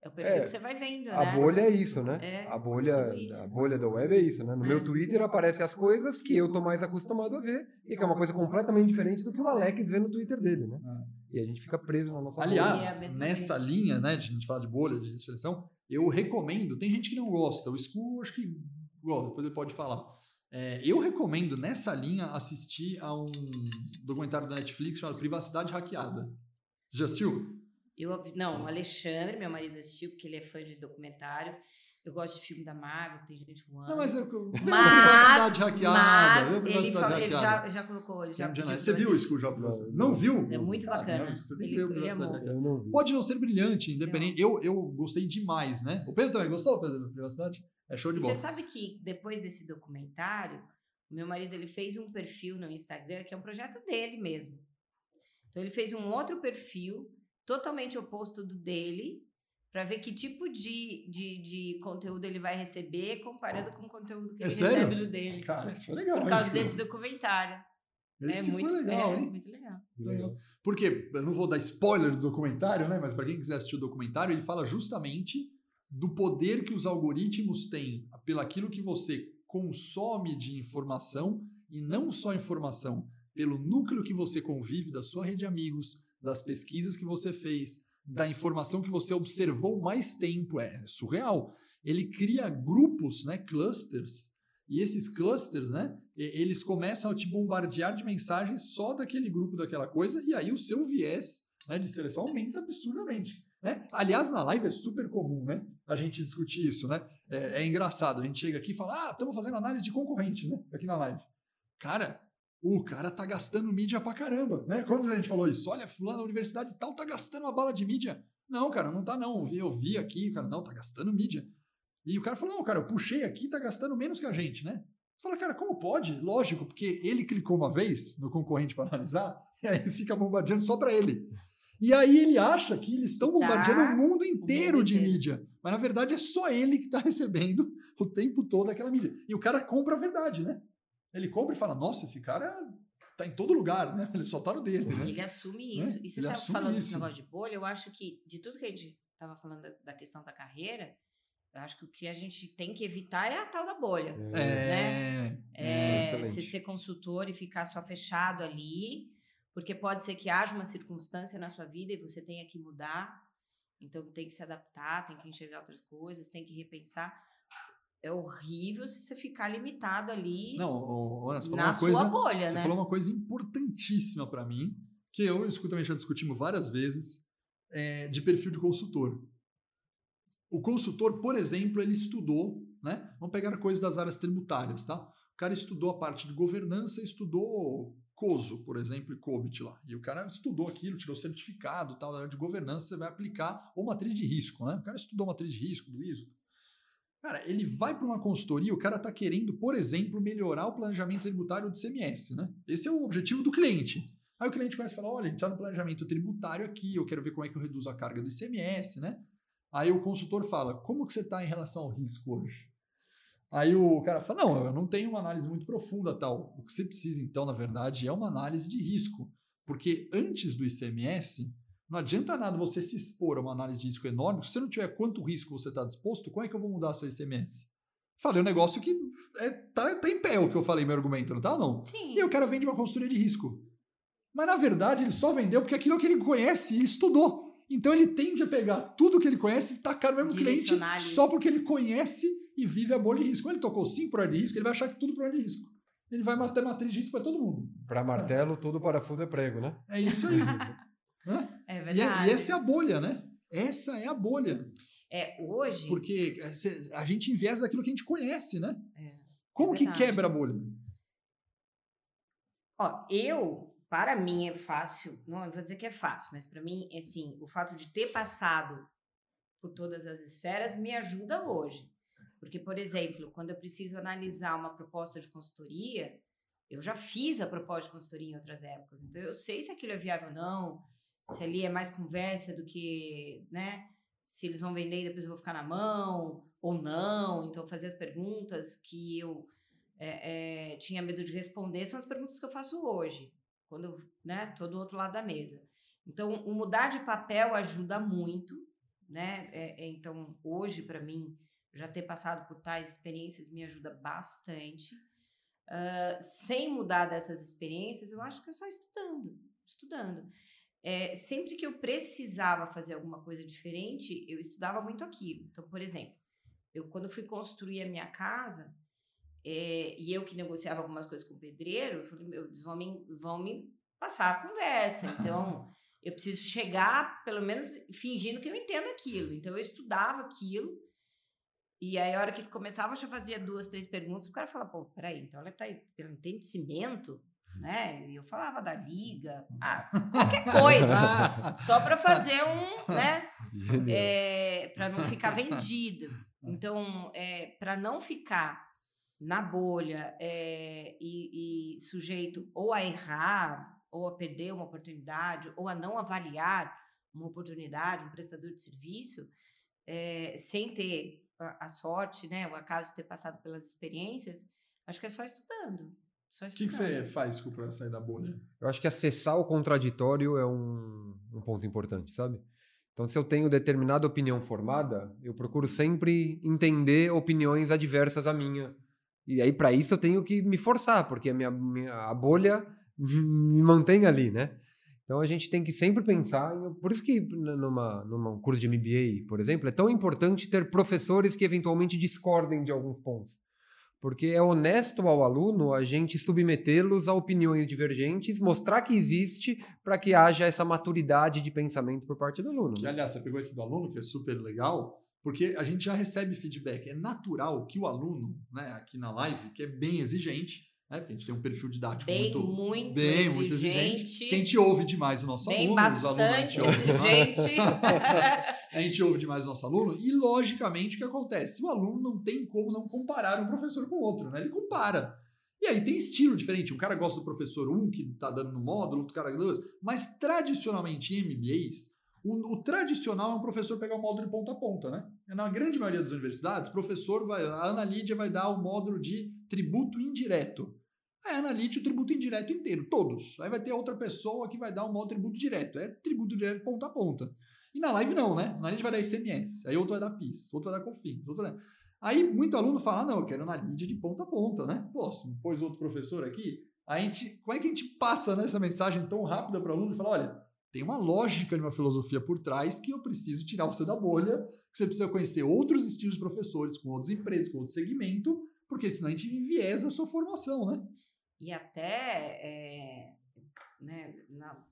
É o perfil É, que você vai vendo, A né? bolha é isso, né? É, a bolha, a bolha da web é isso, né? No É. meu Twitter aparecem as coisas que eu tô mais acostumado a ver e que é uma coisa completamente diferente do que o Alex vê no Twitter dele, né? E a gente fica preso na nossa É Aliás, mesma nessa linha, né, de a gente falar de bolha, de seleção, eu recomendo, tem gente que não gosta, o School acho que gosta, depois ele pode falar. É, eu recomendo, nessa linha, assistir a um documentário da Netflix chamado Privacidade Hackeada. Você já assistiu? Eu, não, o Alexandre, meu marido assistiu, porque ele é fã de documentário. Eu gosto de filme da Marvel, tem gente voando. Não, mas é eu, Mas, Privacidade Hackeada. mas ele, falou- ele já, já colocou, ele já pediu Você eu viu o assistir. School já? Não, Não viu? É muito Ah, bacana. não, você tem que Ele- ver o ele Privacidade. Eu não. Pode não ser brilhante, independente. Eu, eu gostei demais, né? O Pedro também gostou, Pedro, da privacidade? É show de bola. você sabe que depois desse documentário, o meu marido ele fez um perfil no Instagram que é um projeto dele mesmo. Então ele fez um outro perfil totalmente oposto do dele para ver que tipo de, de, de conteúdo ele vai receber comparando com o conteúdo que É ele sério? recebe do dele. Cara, isso foi legal. por causa isso. desse documentário. Esse é muito legal, é, hein? muito legal. Legal. Porque, eu não vou dar spoiler do documentário, né? Mas para quem quiser assistir o documentário, ele fala justamente do poder que os algoritmos têm pelaquilo que você consome de informação e não só informação, pelo núcleo que você convive da sua rede de amigos, das pesquisas que você fez, da informação que você observou mais tempo. É surreal. Ele cria grupos, né, clusters, e esses clusters, né, eles começam a te bombardear de mensagens só daquele grupo, daquela coisa, e aí o seu viés né, de seleção aumenta absurdamente. Né? Aliás, na live é super comum né, a gente discutir isso. Né? É, é engraçado, a gente chega aqui e fala, ah, estamos fazendo análise de concorrente né, aqui na live. Cara, o cara tá gastando mídia pra caramba. Né? Quantas vezes a gente falou isso? Olha, fulano da universidade tal tá gastando uma bala de mídia. Não, cara, não tá não. Eu vi, eu vi aqui, o cara, não, tá gastando mídia. E o cara falou, não, cara, eu puxei aqui, tá gastando menos que a gente, né? Você fala, cara, como pode? Lógico, porque ele clicou uma vez no concorrente para analisar, *laughs* e aí fica bombardeando só para ele. E aí ele acha que eles estão bombardeando Tá. o mundo inteiro mundo de inteiro. mídia. Mas na verdade é só ele que está *laughs* recebendo o tempo todo aquela mídia. E o cara compra a verdade, né? Ele compra e fala, nossa, esse cara tá em todo lugar, né? Ele só tá no dele, né? Ele assume Né? isso. E você Ele sabe, falando desse isso. negócio de bolha, eu acho que de tudo que a gente estava falando da, questão da carreira, eu acho que o que a gente tem que evitar é a tal da bolha. É, É, excelente. você ser consultor e ficar só fechado ali, porque pode ser que haja uma circunstância na sua vida e você tenha que mudar. Então tem que se adaptar, tem que enxergar outras coisas, tem que repensar. É horrível se você ficar limitado ali Não, Ana, você falou na uma coisa, sua bolha, Você né? falou uma coisa importantíssima para mim, que eu e o também já discutimos várias vezes, é, de perfil de consultor. O consultor, por exemplo, ele estudou, né? Vamos pegar coisas das áreas tributárias, tá? O cara estudou a parte de governança, estudou COSO, por exemplo, e COBIT lá. E o cara estudou aquilo, tirou certificado, tal, da área de governança, você vai aplicar, ou matriz de risco, né? O cara estudou matriz de risco do ISO. Cara, ele vai para uma consultoria, o cara está querendo, por exemplo, melhorar o planejamento tributário do CMS, né? Esse é o objetivo do cliente. Aí o cliente começa a falar: olha, a gente está no planejamento tributário aqui, eu quero ver como é que eu reduzo a carga do ICMS, né? Aí o consultor fala: como que você está em relação ao risco hoje? Aí o cara fala: não, eu não tenho uma análise muito profunda tal. O que você precisa, então, na verdade, é uma análise de risco. Porque antes do ICMS, não adianta nada você se expor a uma análise de risco enorme. Se você não tiver quanto risco você está disposto, como é que eu vou mudar seu ICMS? Falei um negócio que é, tá, tá em pé o que eu falei, meu argumento, não tá ou não? Sim. E o cara vende uma consultoria de risco. Mas na verdade ele só vendeu porque aquilo é o que ele conhece e estudou. Então ele tende a pegar tudo que ele conhece e tacar no mesmo cliente só porque ele conhece e vive a bolha de risco. Quando ele tocou 5 por de risco, ele vai achar que tudo por de risco. Ele vai matar matriz de risco para todo mundo. Para martelo, todo parafuso é prego, né? É isso aí. *laughs* Hã? É E, é- verdade. e essa é a bolha, né? Essa é a bolha. É, hoje. Porque é, cê- a gente enviesa daquilo que a gente conhece, né? É, Como é que quebra a bolha? Ó, eu, para mim é fácil, não vou dizer que é fácil, mas para mim, assim, o fato de ter passado por todas as esferas me ajuda hoje. Porque, por exemplo, quando eu preciso analisar uma proposta de consultoria, eu já fiz a proposta de consultoria em outras épocas, então eu sei se aquilo é viável ou não, se ali é mais conversa do que, né, se eles vão vender e depois eu vou ficar na mão ou não. Então, fazer as perguntas que eu é, é, tinha medo de responder são as perguntas que eu faço hoje, quando eu né, tô do outro lado da mesa. Então, o mudar de papel ajuda muito, né? É, é, então, hoje, para mim, já ter passado por tais experiências me ajuda bastante. Uh, sem mudar dessas experiências, eu acho que é só estudando, estudando. É, sempre que eu precisava fazer alguma coisa diferente, eu estudava muito aquilo. Então, por exemplo, eu quando fui construir a minha casa, é, e eu que negociava algumas coisas com o pedreiro, eu falei, meu, eles vão me, vão me passar a conversa. Então, *laughs* eu preciso chegar, pelo menos, fingindo que eu entendo aquilo. Então, eu estudava aquilo. E aí, a hora que começava, eu já fazia duas, três perguntas. O cara falava, pô, peraí, então ela tá entende de cimento? Né? Eu falava da liga, *laughs* ah, qualquer coisa, *laughs* só para fazer um, né? É, para não ficar vendido. Então, é, para não ficar na bolha é, e, e sujeito ou a errar ou a perder uma oportunidade, ou a não avaliar uma oportunidade, um prestador de serviço, é, sem ter a, a, sorte, né, o acaso de ter passado pelas experiências, acho que é só estudando. O que, que você faz para sair da bolha? Eu acho que acessar o contraditório é um, um ponto importante, sabe? Então, se eu tenho determinada opinião formada, eu procuro sempre entender opiniões adversas à minha. E aí, para isso, eu tenho que me forçar, porque a minha, minha a bolha *laughs* me mantém ali, né? Então a gente tem que sempre pensar, em, por isso que numa, numa curso de MBA, por exemplo, é tão importante ter professores que eventualmente discordem de alguns pontos. Porque é honesto ao aluno a gente submetê-los a opiniões divergentes, mostrar que existe para que haja essa maturidade de pensamento por parte do aluno. Que, aliás, você pegou esse do aluno, que é super legal, porque a gente já recebe feedback. É natural que o aluno, né, aqui na live, que é bem exigente, né? Porque a gente tem um perfil didático bem, muito, muito bem, exigente, muito exigente. Que a gente ouve demais o nosso bem aluno, bastante os alunos a gente ouve exigente. *laughs* a gente ouve demais o nosso aluno e, logicamente, o que acontece? O aluno não tem como não comparar um professor com o outro, né? Ele compara. E aí tem estilo diferente. Um cara gosta do professor 1 um, que está dando no módulo, outro cara dois. Mas tradicionalmente em MBAs, o, o, tradicional é um professor pegar o módulo de ponta a ponta, né? Na grande maioria das universidades, o professor vai, a Ana Lídia vai dar o módulo de tributo indireto. É analite o tributo indireto inteiro, todos. Aí vai ter outra pessoa que vai dar um modo tributo direto. É tributo direto ponta a ponta. E na live não, né? Na live vai dar ICMS, aí outro vai dar PIS, outro vai dar COFINS, outro vai. Aí muito aluno fala, ah, não, eu quero na lide de ponta a ponta, né? Pô, pôs outro professor aqui, a gente, como é que a gente passa nessa mensagem tão rápida para o aluno e fala, olha, tem uma lógica de uma filosofia por trás que eu preciso tirar você da bolha, que você precisa conhecer outros estilos de professores, com outras empresas, com outro segmento, porque senão a gente enviesa a sua formação, né? E até é, né, na,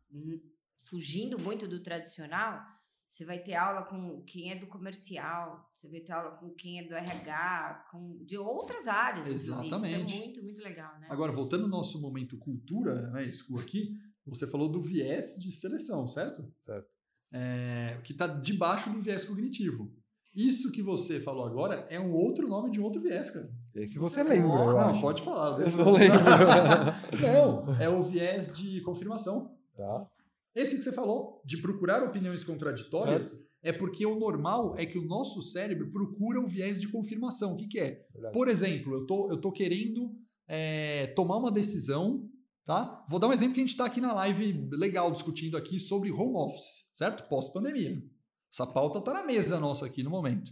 fugindo muito do tradicional, você vai ter aula com quem é do comercial, você vai ter aula com quem é do RH, com, de outras áreas. Exatamente. Isso é muito, muito legal, né? Agora, voltando ao nosso momento cultura, né, School aqui, você falou do viés de seleção, certo? Certo. É, que está debaixo do viés cognitivo. Isso que você falou agora é um outro nome de um outro viés, cara. Esse você lembra, eu não, acho. pode falar. Eu não lembro. *laughs* não, é o viés de confirmação. Tá. Esse que você falou, de procurar opiniões contraditórias, certo. é porque o normal é que o nosso cérebro procura o viés de confirmação. O que, que é? Verdade. Por exemplo, eu tô, eu tô querendo é, tomar uma decisão, tá? Vou dar um exemplo que a gente está aqui na live legal discutindo aqui sobre home office, certo? Pós-pandemia. Essa pauta está na mesa nossa aqui no momento.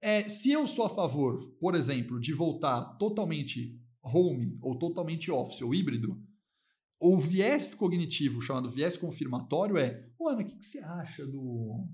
É, se eu sou a favor, por exemplo, de voltar totalmente home ou totalmente office ou híbrido, o viés cognitivo chamado viés confirmatório é: Ana, o que, que, você acha do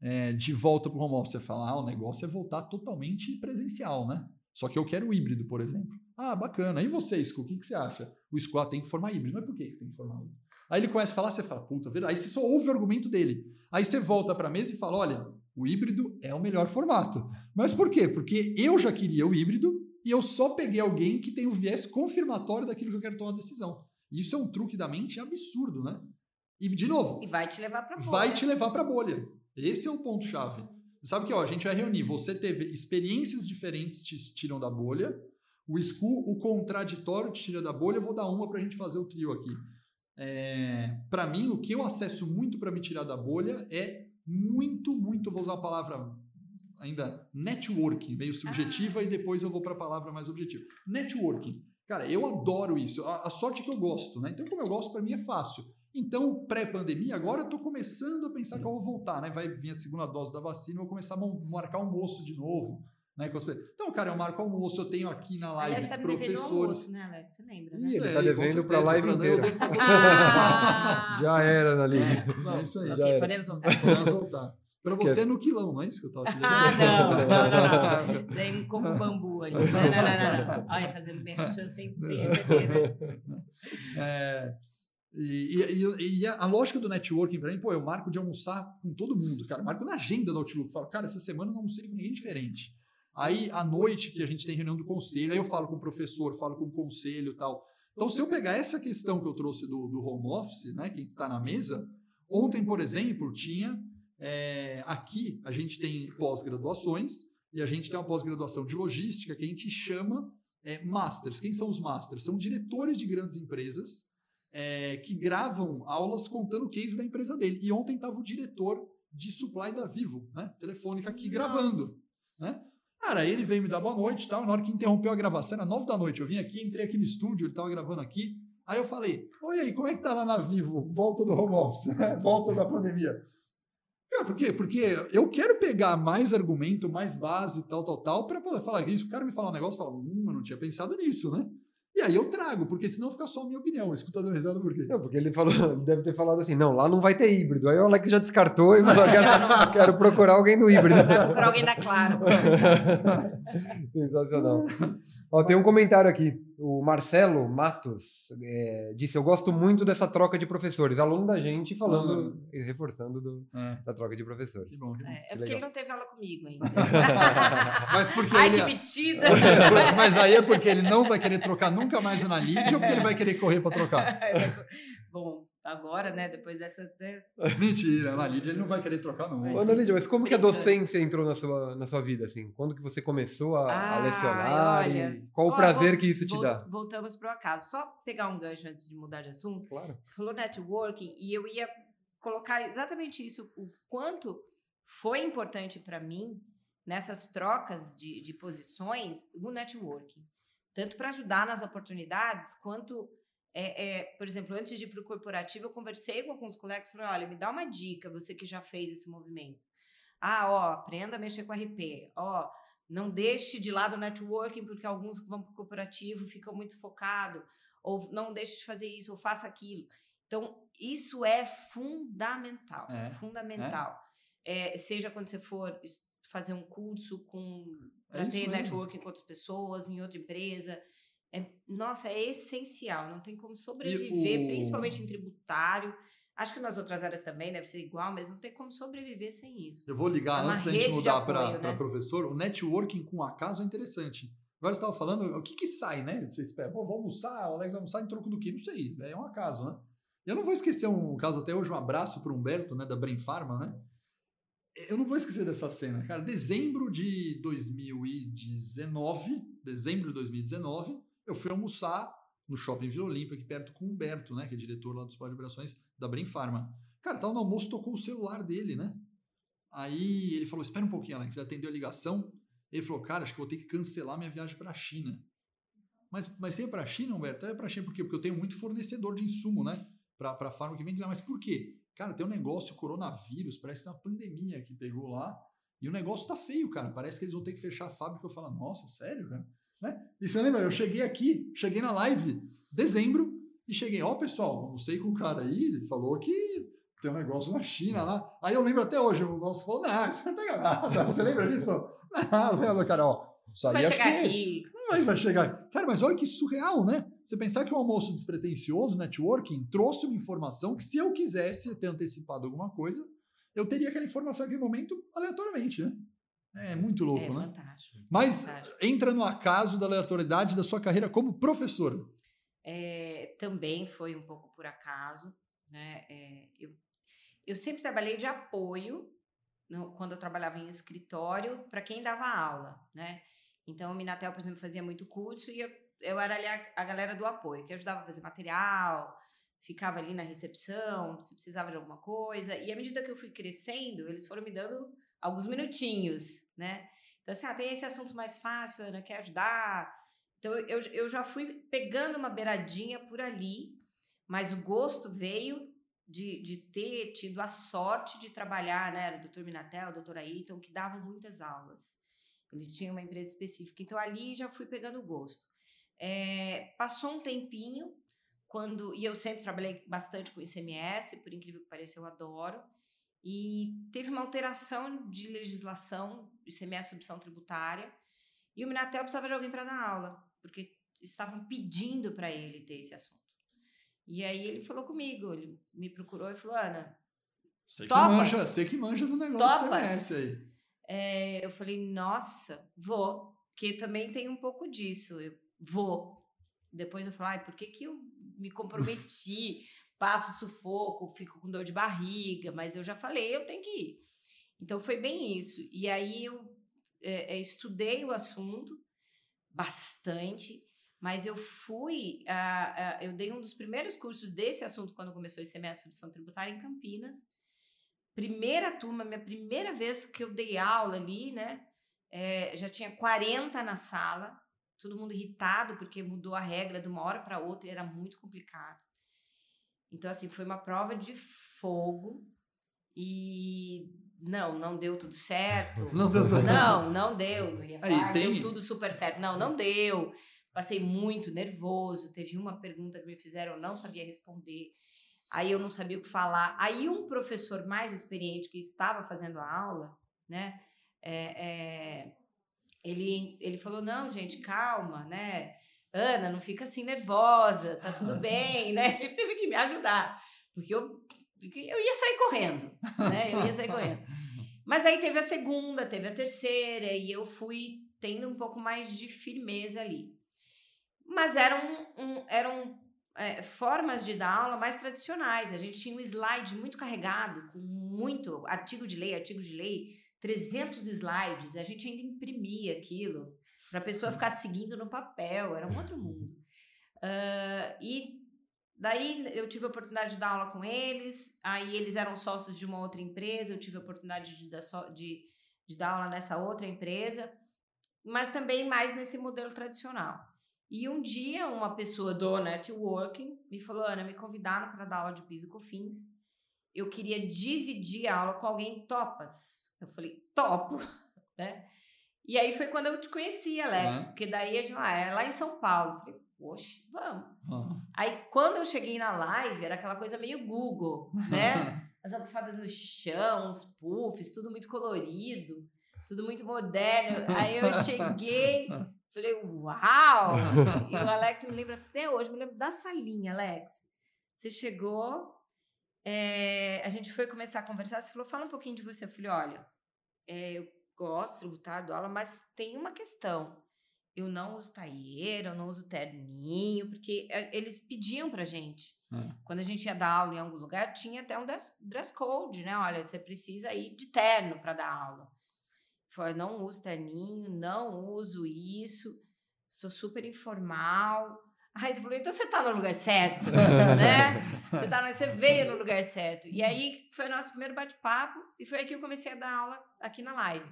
é, de volta para o home office? Você fala: ah, o negócio é voltar totalmente presencial, né? Só que eu quero o híbrido, por exemplo. Ah, bacana. E você, Sco, o que, que você acha? O Sco tem que formar híbrido. Mas por que, que tem que formar híbrido? Aí ele começa a falar, você fala, puta, verdade. Aí você só ouve o argumento dele. Aí você volta para a mesa e fala, olha, o híbrido é o melhor formato. Mas por quê? Porque eu já queria o híbrido e eu só peguei alguém que tem o viés confirmatório daquilo que eu quero tomar a decisão. Isso é um truque da mente absurdo, né? E, de novo... E vai te levar para bolha. Vai te levar para bolha. Esse é o ponto-chave. Sabe que ó, a gente vai reunir, você teve experiências diferentes te tiram da bolha, o school, o contraditório te tira da bolha, eu vou dar uma para a gente fazer o trio aqui. É, para mim, o que eu acesso muito para me tirar da bolha é muito, muito, vou usar a palavra ainda networking, meio subjetiva, ah. e depois eu vou para a palavra mais objetiva. Networking. Cara, eu adoro isso. A, a, sorte é que eu gosto, né? Então, como eu gosto, para mim é fácil. Então, pré-pandemia, agora eu tô começando a pensar que eu vou voltar, né? Vai vir a segunda dose da vacina, eu vou começar a marcar almoço de novo. Né, então, cara, eu marco almoço, eu tenho aqui na live Aliás, tá professores. Almoço, né, Alex? Você lembra, né? Ih, ele tá devendo para a live inteira. Ah. *laughs* Já era, na Lid. É, *laughs* isso aí. Ok, Já era. podemos voltar. *laughs* Podemos voltar. Para você no quilão, não é isso que eu tava te Ah, não, não, não, não. Tem coco bambu ali. Não, não, não, não. Olha, fazendo merchan sem, sem receber. né? É, e, e- e a, a lógica do networking para mim, pô, eu marco de almoçar com todo mundo, cara. Eu marco na agenda do Outlook. Falo, cara, essa semana eu não almocei com ninguém diferente. Aí, à noite, que a gente tem reunião do conselho, aí eu falo com o professor, falo com o conselho e tal. Então, se eu pegar essa questão que eu trouxe do, do home office, né, que está na mesa, ontem, por exemplo, tinha. é, aqui a gente tem pós-graduações e a gente tem uma pós-graduação de logística que a gente chama é, masters. Quem são os masters? São diretores de grandes empresas é, que gravam aulas contando o case da empresa dele. E ontem estava o diretor de supply da Vivo, né? Telefônica aqui Nossa. gravando. Né? Cara, ele veio me dar boa noite e tal. Na hora que interrompeu a gravação, era nove da noite. Eu vim aqui, entrei aqui no estúdio, ele estava gravando aqui. Aí eu falei: Oi, aí, como é que tá lá na Vivo? Volta do home office, né? *laughs* volta da pandemia. Cara, por quê? Porque eu quero pegar mais argumento, mais base, tal, tal, tal, para poder falar isso. O cara me falar um negócio e falar: Hum, eu não tinha pensado nisso, né? E aí eu trago, porque senão fica só a minha opinião. Escuta dando risada por quê? Não, porque ele falou, *laughs* deve ter falado assim, não, lá não vai ter híbrido. Aí o Alex já descartou e falou, quero, quero procurar alguém do híbrido. Vai *laughs* procurar alguém da Claro. *laughs* Sensacional. Ó, tem um comentário aqui. O Marcelo Matos é, disse: Eu gosto muito dessa troca de professores. Aluno da gente falando e reforçando do- É, da troca de professores. que bom. Que bom. É, é Que porque legal. ele não teve aula comigo ainda. *laughs* Mas porque Ai, ele. que metida! *laughs* Mas aí é porque ele não vai querer trocar nunca mais na lead ou porque ele vai querer correr para trocar? *laughs* Bom, agora, né, depois dessa... né, *laughs* Mentira, na lead ele não vai querer trocar, não. Ô, Ana Lídia, mas como que a docência entrou na sua, na sua vida? Assim? Quando que você começou a, a Ai, lecionar? olha. e qual o Ó, prazer vol- que isso te vol- dá? Voltamos para o acaso. Só pegar um gancho antes de mudar de assunto. Claro. Você falou networking e eu ia colocar exatamente isso, o quanto foi importante para mim nessas trocas de, de posições o networking. Tanto para ajudar nas oportunidades, quanto, é, é, por exemplo, antes de ir para o corporativo, eu conversei com alguns colegas e falei, olha, me dá uma dica, você que já fez esse movimento. Ah, ó, aprenda a mexer com RP. Ó, não deixe de lado o networking, porque alguns que vão para o corporativo ficam muito focados. Ou não deixe de fazer isso, ou faça aquilo. Então, isso é fundamental. É, Fundamental. É, seja quando você for fazer um curso com É ter mesmo. networking com outras pessoas, em outra empresa. É, nossa, é essencial. Não tem como sobreviver, o- principalmente em tributário. Acho que nas outras áreas também deve ser igual, mas não tem como sobreviver sem isso. Eu vou ligar É antes da gente mudar para né? professor. O networking com acaso é interessante. Agora você estava falando, o que que sai, né? Você espera, pô, vou almoçar, o Alex vai almoçar em troco do quê? Não sei, é um acaso, né? Eu não vou esquecer um caso até hoje, um abraço para o Humberto, né, da Brain Pharma, né? Eu não vou esquecer dessa cena, cara. Dezembro de 2019, dezembro de 2019, eu fui almoçar no Shopping Vila Olímpia, aqui perto com o Humberto, né, que é diretor lá dos Pode de Operações da Brain Pharma. Cara, tava no almoço, tocou o celular dele, né? Aí ele falou: Espera um pouquinho, Alex. Ele atendeu a ligação. Ele falou: Cara, acho que vou ter que cancelar minha viagem para a China. Mas, mas você é para a China, Humberto? É para a China por quê? Porque eu tenho muito fornecedor de insumo, né? Para a farma que vende lá. Mas por quê? Cara, tem um negócio, coronavírus, parece que é uma pandemia que pegou lá. E o negócio tá feio, cara. Parece que eles vão ter que fechar a fábrica. Eu falo, nossa, sério, cara? Né? E você lembra? Eu cheguei aqui, cheguei na live, dezembro, e cheguei, ó, pessoal, não sei com o cara aí, ele falou que tem um negócio na China lá. Aí eu lembro até hoje, o nosso falou, não, isso não pega nada. Você lembra disso? *laughs* Não, lembra, cara, ó. Isso aí Vai acho chegar que- aqui. mas vai chegar. Cara, mas olha que surreal, né? Você pensar que um almoço despretensioso, networking, trouxe uma informação que se eu quisesse ter antecipado alguma coisa, eu teria aquela informação naquele momento aleatoriamente, né? É muito louco, É né? fantástico. Mas fantástico. entra no acaso da aleatoriedade da sua carreira como professora. É, também foi um pouco por acaso, né? É, eu, eu sempre trabalhei de apoio no- quando eu trabalhava em escritório para quem dava aula, né? Então, o Minatel, por exemplo, fazia muito curso e eu, eu era ali a, a galera do apoio, que ajudava a fazer material, ficava ali na recepção, se precisava de alguma coisa. E à medida que eu fui crescendo, eles foram me dando alguns minutinhos, né? Então, assim, ah, tem esse assunto mais fácil, Ana, quer ajudar? Então, eu, eu- já fui pegando uma beiradinha por ali, mas o gosto veio de, de ter tido a sorte de trabalhar, né? Era o doutor Minatel, o doutor Ayrton, que davam muitas aulas. Eles tinham uma empresa específica. Então, ali já fui pegando gosto. É, passou um tempinho, quando e eu sempre trabalhei bastante com ICMS, por incrível que pareça, eu adoro. E teve uma alteração de legislação, ICMS opção tributária, e o Minatel precisava de alguém para dar aula, porque estavam pedindo para ele ter esse assunto. E aí ele falou comigo, ele me procurou e falou: Ana, Você que Topas? manja, você que manja do negócio Topas? Aí. É, eu falei, nossa, vou. Porque também tem um pouco disso. Eu vou. Depois eu falei, por que, que eu me comprometi? *laughs* Passo sufoco, fico com dor de barriga, mas eu já falei, eu tenho que ir. Então foi bem isso. E aí eu é, é, estudei o assunto bastante, mas eu fui, ah, ah, eu dei um dos primeiros cursos desse assunto quando começou esse semestre de substituição tributária em Campinas. Primeira turma, minha primeira vez que eu dei aula ali, né? é, já tinha 40 na sala, todo mundo irritado porque mudou a regra de uma hora para outra e era muito complicado. Então, assim, foi uma prova de fogo e não, não deu tudo certo. *laughs* Não deu tudo. Não, não deu. Eu ia Aí, falar, tem- deu tudo super certo. Não, não deu. Passei muito nervoso. Teve uma pergunta que me fizeram, eu não sabia responder. Aí eu não sabia o que falar. Aí um professor mais experiente que estava fazendo a aula, né? é, é, ele, ele falou, não, gente, calma, né? Ana, não fica assim nervosa, tá tudo *laughs* bem, né? Ele teve que me ajudar, porque eu, porque eu ia sair correndo, né? Eu ia sair correndo. Mas aí teve a segunda, teve a terceira, e eu fui tendo um pouco mais de firmeza ali. Mas eram, um, eram é, formas de dar aula mais tradicionais. A gente tinha um slide muito carregado, com muito artigo de lei, artigo de lei, 300 slides. A gente ainda imprimia aquilo para a pessoa ficar seguindo no papel, era um outro mundo. Ah, e daí eu tive a oportunidade de dar aula com eles, aí eles eram sócios de uma outra empresa, eu tive a oportunidade de dar, só- de, de dar aula nessa outra empresa, mas também mais nesse modelo tradicional. E um dia uma pessoa do networking me falou, Ana, me convidaram para dar aula de PIS e COFINS, eu queria dividir a aula com alguém, topas? Eu falei, topo, *laughs* né? E aí foi quando eu te conheci, Alex, Ah. porque daí a gente, ah, é lá em São Paulo. Eu falei, poxa, vamos. Ah. Aí quando eu cheguei na live, era aquela coisa meio Google, né? *laughs* As almofadas no chão, os puffs, tudo muito colorido, tudo muito moderno. Aí eu cheguei, falei, uau! E o Alex me lembra até hoje, me lembro da salinha, Alex. Você chegou, é, a gente foi começar a conversar, você falou, fala um pouquinho de você. Eu falei, olha, é, eu gosto tributário, dou aula, mas tem uma questão. Eu não uso taieira, eu não uso terninho, porque é, eles pediam pra gente. É. Quando a gente ia dar aula em algum lugar, tinha até um dress, code, né? Olha, você precisa ir de terno para dar aula. Falei, não uso terninho, não uso isso, sou super informal. Aí você falou, então você tá no lugar certo, *laughs* né? Você, tá, no- você veio no lugar certo. E aí foi o nosso primeiro bate-papo e foi aí que eu comecei a dar aula aqui na live.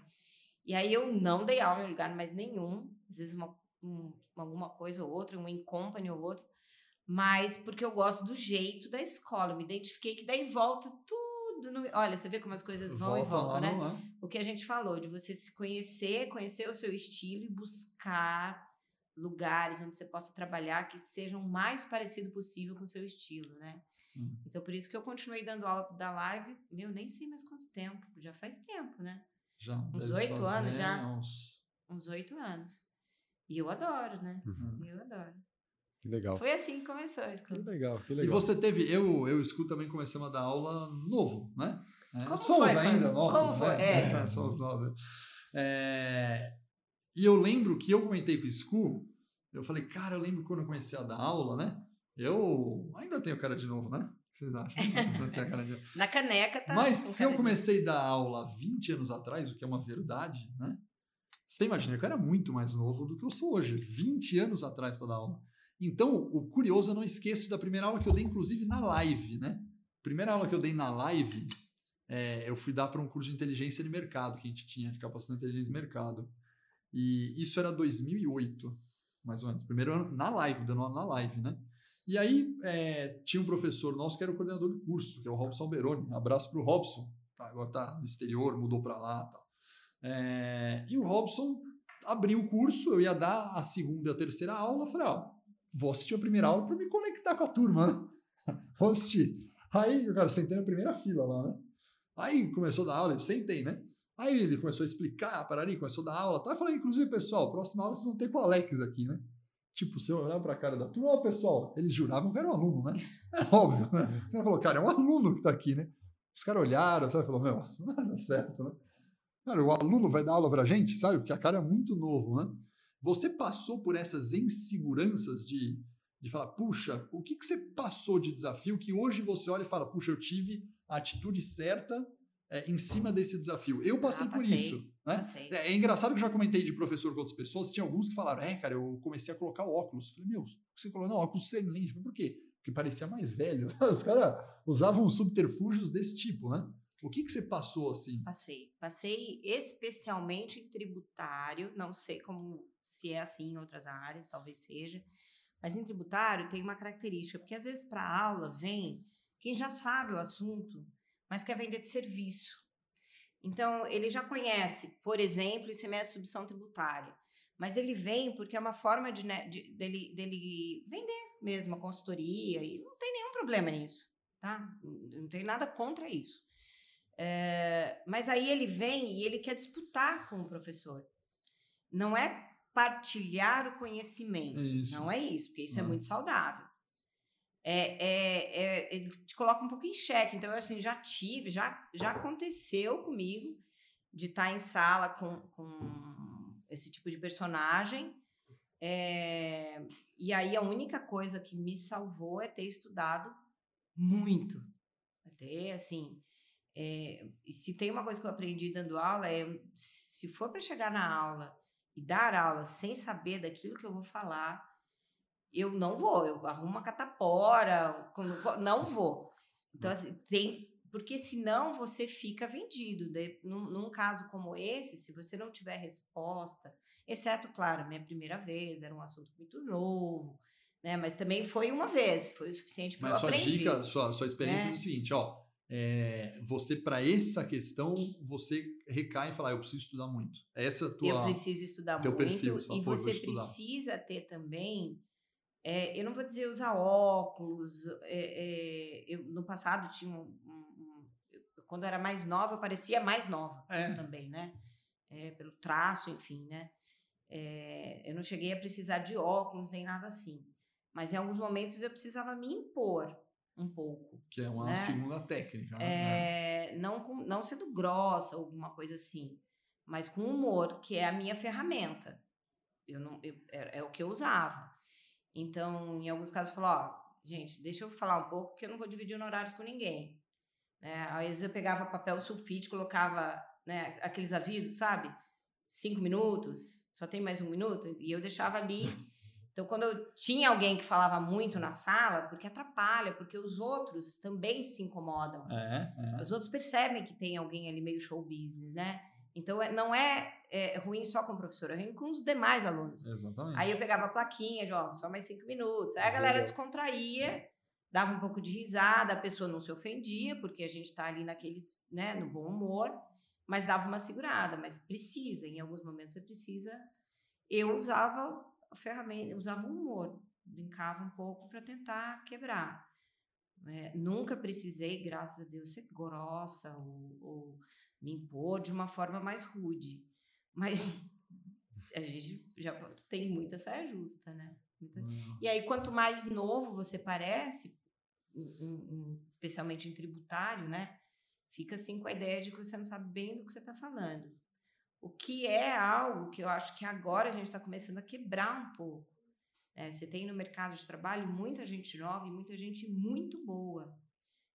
E aí eu não dei aula em lugar mais nenhum, às vezes uma, um- alguma coisa ou outra, um in company ou outro, mas porque eu gosto do jeito da escola. Eu me identifiquei que daí volta tudo. No, olha, você vê como as coisas vão e Volta voltam, lá, né? é? o que a gente falou, de você se conhecer, conhecer o seu estilo e buscar lugares onde você possa trabalhar que sejam o mais parecido possível com o seu estilo, né? Hum. Então, por isso que eu continuei dando aula da live, meu, nem sei mais quanto tempo, já faz tempo, né? Já Uns oito anos já. uns- Uns oito anos. E eu adoro, né? Uhum. Eu adoro. Que legal. Foi assim que começou isso. Que legal, que E legal. você teve, eu, eu e o Scu também começamos a dar aula novo, né? É, Como somos foi, ainda novos, Como foi? né? É. *laughs* somos novos. É, E eu lembro que eu comentei com o Scu, eu falei, cara, eu lembro quando eu comecei a dar aula, né? Eu ainda tenho cara de novo, né? O que vocês acham? Ainda tenho cara de... *laughs* Na caneca tá. Mas se eu comecei a dar aula 20 anos atrás, o que é uma verdade, né? Você imagina que eu era muito mais novo do que eu sou hoje, 20 anos atrás para dar aula. Então, o curioso, eu não esqueço da primeira aula que eu dei, inclusive, na live, né? Primeira aula que eu dei na live, é, eu fui dar para um curso de inteligência de mercado que a gente tinha, de capacitação de inteligência de mercado. E isso era 2008, mais ou menos. Primeiro ano na live, dando aula na live, né? E aí é, tinha um professor nosso que era o coordenador do curso, que é o Robson Beroni. Abraço para o Robson. Tá, agora tá no exterior, mudou para lá. Tá. É, e o Robson abriu o curso, eu ia dar a segunda e a terceira aula. Eu falei, ó, vou assistir a primeira aula para me conectar com a turma, né? *laughs* vou assistir. Aí, cara, sentei na primeira fila lá, né? Aí começou a dar aula, eu sentei, né? Aí ele começou a explicar, parari, começou a dar aula. Tá? Eu falei, inclusive, pessoal, próxima aula vocês vão ter com o Alex aqui, né? Tipo, se eu olhar pra cara da turma, pessoal, eles juravam que era um aluno, né? *laughs* É óbvio, né? O cara falou, cara, é um aluno que tá aqui, né? Os caras olharam, sabe? Falou, meu, *laughs* dar certo, né? Cara, o aluno vai dar aula pra gente, sabe? Porque a cara é muito novo, né? Você passou por essas inseguranças de, de falar, puxa, o que, que você passou de desafio que hoje você olha e fala, puxa, eu tive a atitude certa é, em cima desse desafio. Eu passei, ah, passei por isso. Né? É, é, engraçado que eu já comentei de professor com outras pessoas, tinha alguns que falaram, é, cara, eu comecei a colocar óculos. Eu falei, meu, você colocou, não, óculos excelente. Mas por quê? Porque parecia mais velho. *laughs* Os caras usavam subterfúgios desse tipo, né? O que, que você passou assim? Passei. Passei especialmente em tributário, não sei como se é assim em outras áreas, talvez seja. Mas em tributário tem uma característica, porque às vezes para aula vem quem já sabe o assunto, mas quer vender de serviço. Então, ele já conhece, por exemplo, ICMS subção tributária, mas ele vem porque é uma forma de, né, de, dele, dele vender mesmo a consultoria e não tem nenhum problema nisso, tá? Não tem nada contra isso. É, mas aí ele vem e ele quer disputar com o professor. Não é partilhar o conhecimento, isso. não é isso, porque isso é não. é muito saudável é, é, é, ele te coloca um pouco em xeque. Então, eu assim, já tive, já, já aconteceu comigo de estar em sala com, com esse tipo de personagem. É, e aí, a única coisa que me salvou é ter estudado muito. Ter, assim, é, se tem uma coisa que eu aprendi dando aula, é se for para chegar na aula e dar aula sem saber daquilo que eu vou falar, eu não vou, eu arrumo uma catapora, não *laughs* vou. Então, assim, tem. Porque senão você fica vendido. Num, num caso como esse, se você não tiver resposta, exceto, claro, minha primeira vez, era um assunto muito novo, né? Mas também foi uma vez, foi o suficiente para aprender. Mas sua dica, sua, sua experiência é. é o seguinte, ó, é, você para essa questão você recai e fala, ah, eu preciso estudar muito. Essa é a tua Eu preciso estudar muito perfil, e você precisa ter também é, eu não vou dizer usar óculos. É, é, eu, no passado tinha um, um, um, Quando eu era mais nova, eu parecia mais nova é. também, né? É, pelo traço, enfim, né? É, eu não cheguei a precisar de óculos nem nada assim. Mas em alguns momentos eu precisava me impor um pouco. Que é uma né? segunda técnica, né? não, com, não sendo grossa, alguma coisa assim, mas com humor, que é a minha ferramenta. Eu não, eu, é, é o que eu usava. Então, em alguns casos, falou: ó, gente, deixa eu falar um pouco, porque eu não vou dividir honorários com ninguém. Né? Às vezes eu pegava papel sulfite, colocava né, aqueles avisos, sabe? Cinco minutos, só tem mais um minuto, e eu deixava ali. *laughs* Então, quando eu tinha alguém que falava muito na sala, porque atrapalha, porque os outros também se incomodam. É, é. Os outros percebem que tem alguém ali meio show business, né? Então, é, não é, é, ruim só com o professor, é ruim com os demais alunos. Exatamente. Aí eu pegava a plaquinha de, ó, só mais cinco minutos. Aí a galera descontraía, dava um pouco de risada, a pessoa não se ofendia, porque a gente está ali naqueles, né, no bom humor, mas dava uma segurada. Mas precisa, em alguns momentos você precisa. Eu usava a ferramenta, usava o humor, brincava um pouco para tentar quebrar. É, nunca precisei, graças a Deus, ser grossa ou, ou me impor de uma forma mais rude. Mas *laughs* a gente já tem muita saia justa, né? Muita... Uhum. E aí, quanto mais novo você parece, especialmente em tributário, né? Fica assim com a ideia de que você não sabe bem do que você está falando. O que é algo que eu acho que agora a gente está começando a quebrar um pouco. É, você tem no mercado de trabalho muita gente nova e muita gente muito boa,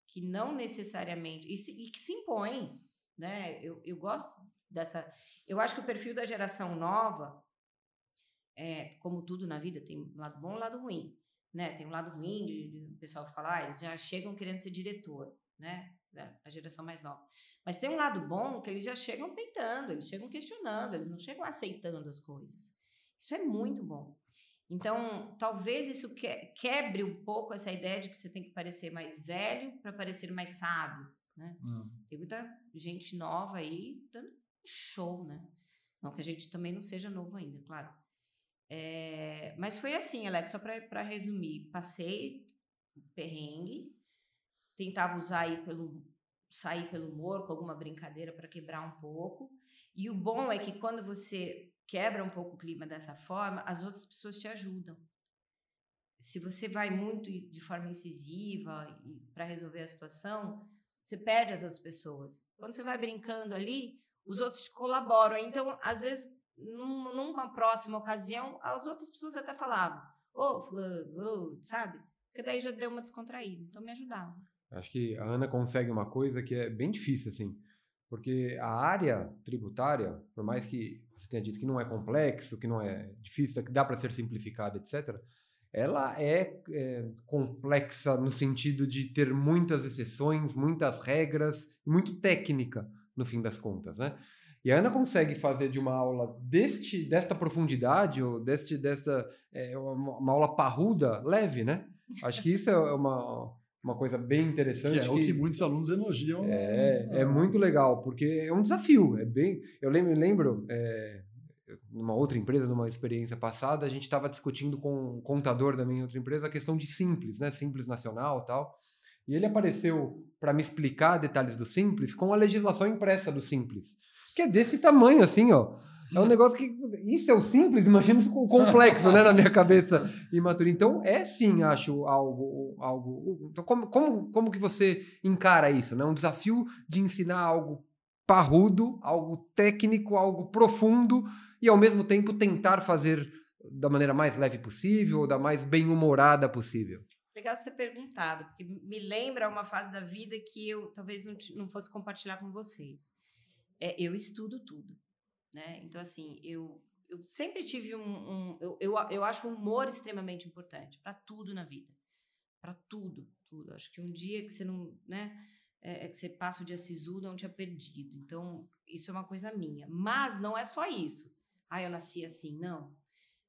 que não necessariamente. E, se, e que se impõe né? Eu, eu gosto dessa. Eu acho que o perfil da geração nova, é, como tudo na vida, tem um lado bom e um lado ruim. Né? Tem um lado ruim de, de, pessoal que fala, ah, eles já chegam querendo ser diretor, né? A geração mais nova. Mas tem um lado bom que eles já chegam peitando, eles chegam questionando, eles não chegam aceitando as coisas. Isso é muito bom. Então, talvez isso que- quebre um pouco essa ideia de que você tem que parecer mais velho para parecer mais sábio, né? Hum. Tem muita gente nova aí dando show, né? Não que a gente também não seja novo ainda, claro. É, mas foi assim, Alex, só para resumir. Passei perrengue, tentava usar aí pelo, sair pelo humor, com alguma brincadeira para quebrar um pouco. E o bom é que quando você quebra um pouco o clima dessa forma, as outras pessoas te ajudam. Se você vai muito de forma incisiva para resolver a situação, você perde as outras pessoas. Quando você vai brincando ali, os outros colaboram. Então, às vezes, num- numa próxima ocasião, as outras pessoas até falavam: Ô, Fulano, ô, sabe? Porque daí já deu uma descontraída. Então, me ajudavam. Acho que a Ana consegue uma coisa que é bem difícil, assim. Porque a área tributária, por mais que você tenha dito que não é complexo, que não é difícil, que dá para ser simplificada, etc., ela é, é, complexa no sentido de ter muitas exceções, muitas regras, muito técnica, no fim das contas, né? E a Ana consegue fazer de uma aula deste, desta profundidade, ou deste, desta, é, uma, aula parruda, leve, né? Acho que isso é uma, uma coisa bem Que interessante. é o que muitos alunos elogiam. É, é muito legal, porque é um desafio. É bem. Eu lembro, lembro é, numa outra empresa, numa experiência passada, a gente estava discutindo com um contador da minha outra empresa a questão de simples, né? Simples nacional, tal. E ele apareceu para me explicar detalhes do simples com a legislação impressa do simples, que é desse tamanho, assim, ó. É um negócio que. Isso é o simples, imagina o complexo, né, na minha cabeça *laughs* imatura. Então, é sim, acho, algo. algo então, como, como, como que você encara isso? Né? Um desafio de ensinar algo parrudo, algo técnico, algo profundo, e ao mesmo tempo tentar fazer da maneira mais leve possível, ou da mais bem-humorada possível. Legal você ter perguntado, porque me lembra uma fase da vida que eu talvez não, não fosse compartilhar com vocês. É, eu estudo tudo, né? Então, assim, eu, eu sempre tive um... um- eu, eu, eu acho o humor extremamente importante para tudo na vida. Para tudo, tudo. Acho que um dia que você não... né? É, é que você passa o dia sisudo, não tinha perdido. Então, isso é uma coisa minha. Mas não é só isso. Ah, eu nasci assim. Não.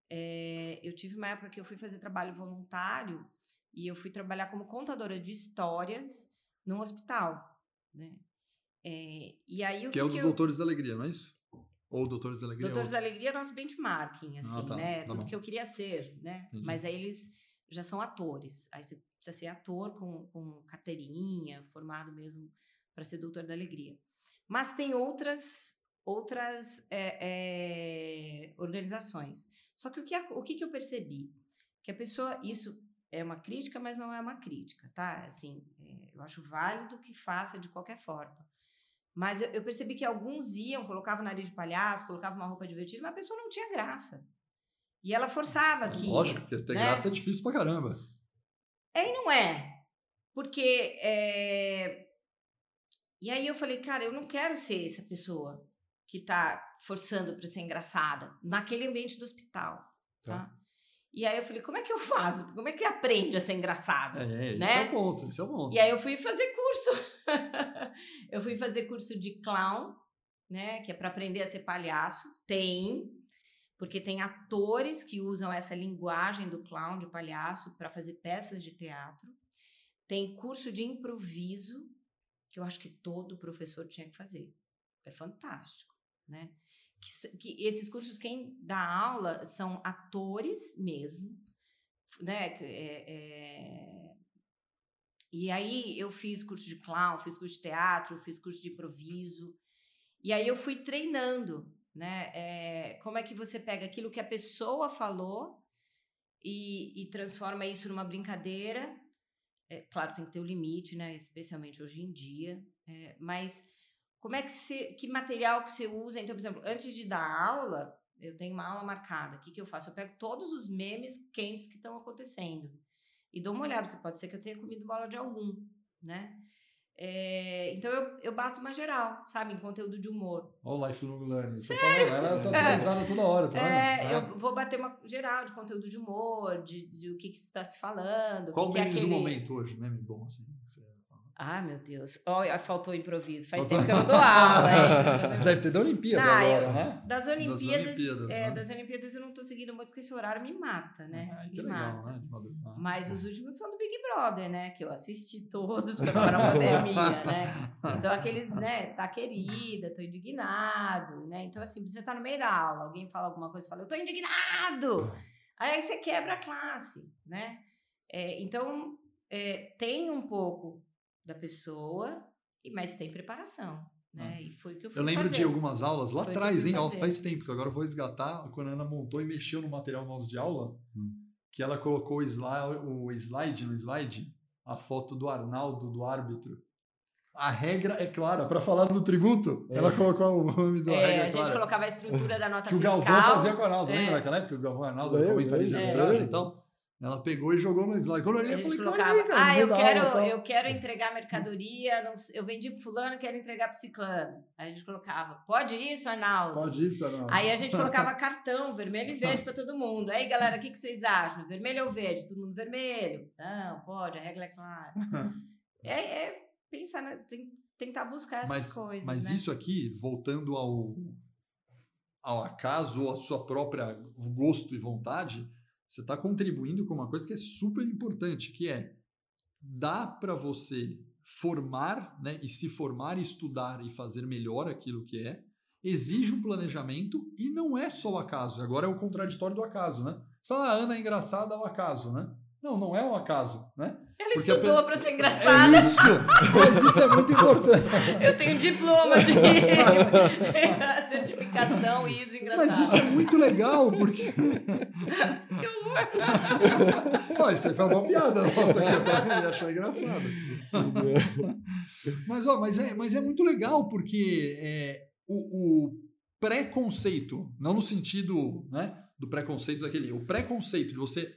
É, eu tive uma época que eu fui fazer trabalho voluntário e eu fui trabalhar como contadora de histórias num hospital, né? É, e aí o Que é o que do eu... Doutores da Alegria, não é isso? Ou Doutores da Alegria? Doutores ou- da Alegria é nosso benchmarking, assim, tá, né? tá Tudo bom. que eu queria ser, né? Entendi. Mas aí eles já são atores. Aí você precisa ser ator com, com carteirinha, formado mesmo para ser doutor da alegria. Mas tem outras outras é, é, organizações. Só que o que, o que, que eu percebi? Que a pessoa, isso é uma crítica, mas não é uma crítica, tá? Assim, é, eu acho válido que faça de qualquer forma. Mas eu, eu percebi que alguns iam, colocavam nariz de palhaço, colocavam uma roupa divertida, mas a pessoa não tinha graça. E ela forçava É que. Lógico, porque ter né? graça é difícil pra caramba. É e não é. Porque. é, E aí eu falei, cara, eu não quero ser essa pessoa que tá forçando para ser engraçada naquele ambiente do hospital. Tá? Tá. E aí eu falei, como é que eu faço? Como é que aprende a ser engraçada? É, esse Né? é o ponto, esse é o ponto. E aí eu fui fazer curso. *laughs* eu fui fazer curso de clown, né? Que é para aprender a ser palhaço. Tem, porque tem atores que usam essa linguagem do clown, de palhaço, para fazer peças de teatro. Tem curso de improviso, que eu acho que todo professor tinha que fazer. É fantástico, né? Que, que esses cursos, quem dá aula são atores mesmo, né? é- é, e aí eu fiz curso de clown, fiz curso de teatro, fiz curso de improviso. E aí eu fui treinando, né? É, como é que você pega aquilo que a pessoa falou e, e transforma isso numa brincadeira? É, claro, tem que ter o limite, né? Especialmente hoje em dia. É, mas como é que você, que material que você usa? Então, por exemplo, antes de dar aula, eu tenho uma aula marcada. O que, que eu faço? Eu pego todos os memes quentes que estão acontecendo e dou uma olhada, porque pode ser que eu tenha comido bola de algum, né? É, então eu, eu bato uma geral, sabe, em conteúdo de humor. Olha o Lifelong Learning. Você fala, ela tá *laughs* atualizada toda hora, tá É, vendo? eu vou bater uma geral de conteúdo de humor, de, de o que, que está se falando. Qual o é meme do aquele- momento hoje? Meme bom, assim. você? Ah, meu Deus. Olha, faltou improviso. Faz tempo que eu não dou aula, hein? *laughs* Deve ter da Olimpíada Ah, agora, eu- né? Das Olimpíadas, Olimpíadas, é, né? das Olimpíadas eu não tô seguindo muito, porque esse horário me mata, né? Ah, que me legal, mata. né? de madrugada. Mas os últimos são do Big Brother, né? Que eu assisti todos, porque agora a *laughs* pandemia, né? Então, aqueles, né? Tá querida, tô indignado, né? Então, assim, você tá no meio da aula, alguém fala alguma coisa, fala, eu tô indignado! Aí você quebra a classe, né? É, então, é, tem um pouco da pessoa, e- mas tem preparação, né? E foi o que eu fui Eu lembro de fazer. algumas aulas lá o atrás, hein? Fazer. faz tempo, que agora eu vou resgatar quando a Ana montou e mexeu no material nosso de aula, Hum. que ela colocou o slide, o slide no slide, a foto do Arnaldo, do árbitro. A regra é clara, para falar do tributo, É. ela colocou o nome do É, regra a gente clara. colocava a estrutura da *laughs* nota que o fiscal. Galvão fazia com o Arnaldo, É. lembra naquela época? O Galvão o Arnaldo, Lembro, comentarista de arbitragem É. e tal. Ela pegou e jogou no slide. Quando eu olhei, A eu gente falei, colocava, cara, ah, eu quero, aula, tal. eu quero entregar mercadoria, não eu vendi pro fulano, quero entregar pro ciclano. Aí a gente colocava, pode isso, Arnaldo? Pode isso, Arnaldo. Aí a gente colocava *laughs* cartão, vermelho e verde para todo mundo. Aí, galera, o que, que vocês acham? Vermelho ou verde? Todo mundo vermelho. Não, pode, a regra é clara. *laughs* É, é pensar, na, tem- tentar buscar essas mas, coisas. Mas né? isso aqui, voltando ao, ao acaso ou à sua própria gosto e vontade, você está contribuindo com uma coisa que é super importante, que é dá para você formar, né, e se formar, estudar e fazer melhor aquilo que é, exige um planejamento e não é só o acaso. Agora é o contraditório do acaso, né? Você fala, ah, Ana é engraçada ao acaso, né? Não, não é o acaso, né? Ela porque estudou para ser É engraçada. isso! Mas isso é muito importante. *laughs* Eu tenho diploma de *laughs* certificação e ISO engraçado. Mas isso é muito legal, porque. *laughs* Que horror! Isso aí foi uma piada nossa que eu também achei engraçado. mas, ó, mas, é, mas é muito legal, porque é, o, o preconceito, não no sentido né, do preconceito daquele. O preconceito de você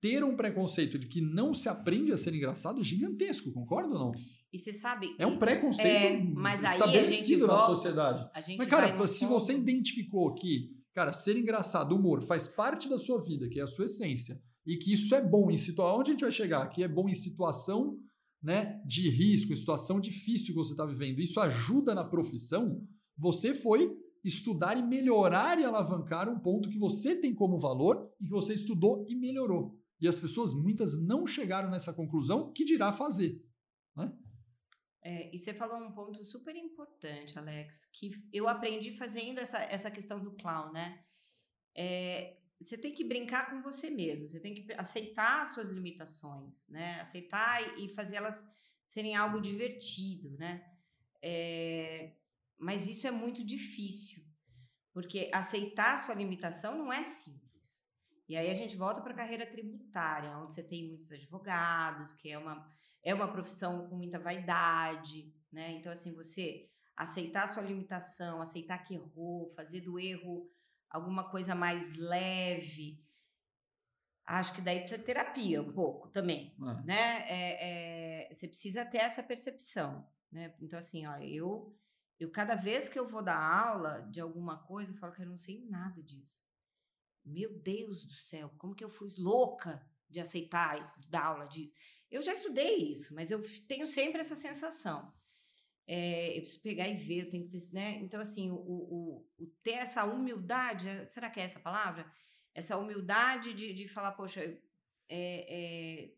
ter um preconceito de que não se aprende a ser engraçado é gigantesco, concorda ou não? E você sabe. É um preconceito É, mas aí a gente estabelecido na volta- sociedade. Mas, cara, se ponto- você identificou que, cara, ser engraçado, humor, faz parte da sua vida, que é a sua essência, e que isso é bom em situação. Onde a gente vai chegar? Que é bom em situação né, de risco, em situação difícil que você está vivendo. Isso ajuda na profissão. Você foi estudar e melhorar e alavancar um ponto que você tem como valor e que você estudou e melhorou. E as pessoas, muitas, não chegaram nessa conclusão, que dirá fazer. Né? É, e você falou um ponto super importante, Alex, que eu aprendi fazendo essa, essa questão do clown, né? É, você tem que brincar com você mesmo, você tem que aceitar as suas limitações, né? Aceitar e fazê-las serem algo divertido, né? É, mas isso é muito difícil, porque aceitar a sua limitação não é simples. E aí a gente volta para a carreira tributária, onde você tem muitos advogados, que é uma é uma profissão com muita vaidade, né? Então, assim, você aceitar a sua limitação, aceitar que errou, fazer do erro alguma coisa mais leve. Acho que daí precisa terapia um pouco também, É. né? É, é, você precisa ter essa percepção, né? Então, assim, ó, eu, eu cada vez que eu vou dar aula de alguma coisa, eu falo que eu não sei nada disso. Meu Deus do céu, como que eu fui louca de aceitar, de dar aula disso? Eu já estudei isso, mas eu tenho sempre essa sensação. É, eu preciso pegar e ver, eu tenho que ter, né? Então, assim, o, o, o ter essa humildade, é- será que é essa palavra? Essa humildade de, de falar, poxa, é, é,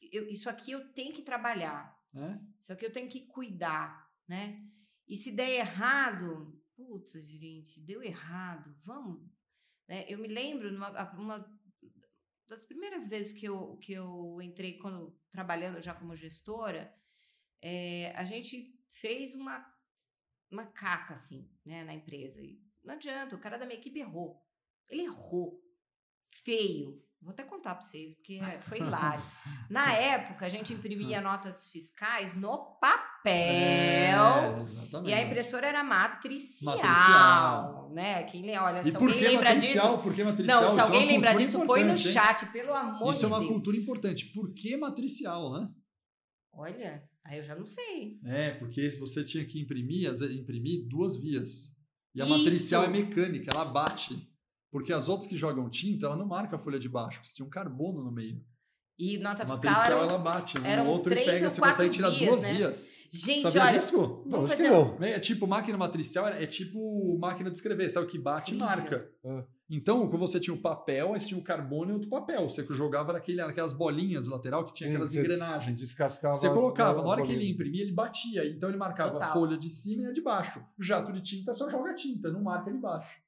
eu- isso aqui eu tenho que trabalhar, Né? isso aqui eu tenho que cuidar, né? E se der errado, putz, gente, deu errado, vamos. Né? Eu me lembro, numa, uma das primeiras vezes que eu, que eu entrei, quando trabalhando já como gestora, é, a gente fez uma, uma caca, assim, né, na empresa. E não adianta, o cara da minha equipe errou. Ele errou. Feio. Vou até contar para vocês, porque é, foi hilário. *laughs* Na época, a gente imprimia notas fiscais no papel. É, exatamente. E a impressora era matricial, Matricial. né? Quem olha, E se alguém lembra matricial? disso. Por que matricial? Não, se Isso é alguém lembra cultura disso, põe no importante, hein? chat, pelo amor Isso de é uma Deus. cultura importante. Por que matricial, né? Olha, aí eu já não sei. É, porque se você tinha que imprimir, imprimir duas vias. E a Isso. matricial é mecânica, ela bate. Porque as outras que jogam tinta, ela não marca a folha de baixo, porque tinha um carbono no meio. E nota A fiscal matricial era. ela bate, no eram outro ele três pega, ou você consegue tirar vias, duas né? vias. Gente, Sabia olha. disso? Não, Vamos acho que fazer não. É tipo máquina matricial, é tipo máquina de escrever, sabe o que bate e marca. Ah. Então, quando você tinha o papel, aí você tinha o carbono e outro papel. Você jogava naquele, naquelas bolinhas lateral que tinha aquelas Você engrenagens. Descascava. Você colocava, na hora que ele imprimia, ele batia. Então ele marcava a Total. folha de cima e a de baixo. Jato de tinta só joga tinta, não marca de baixo.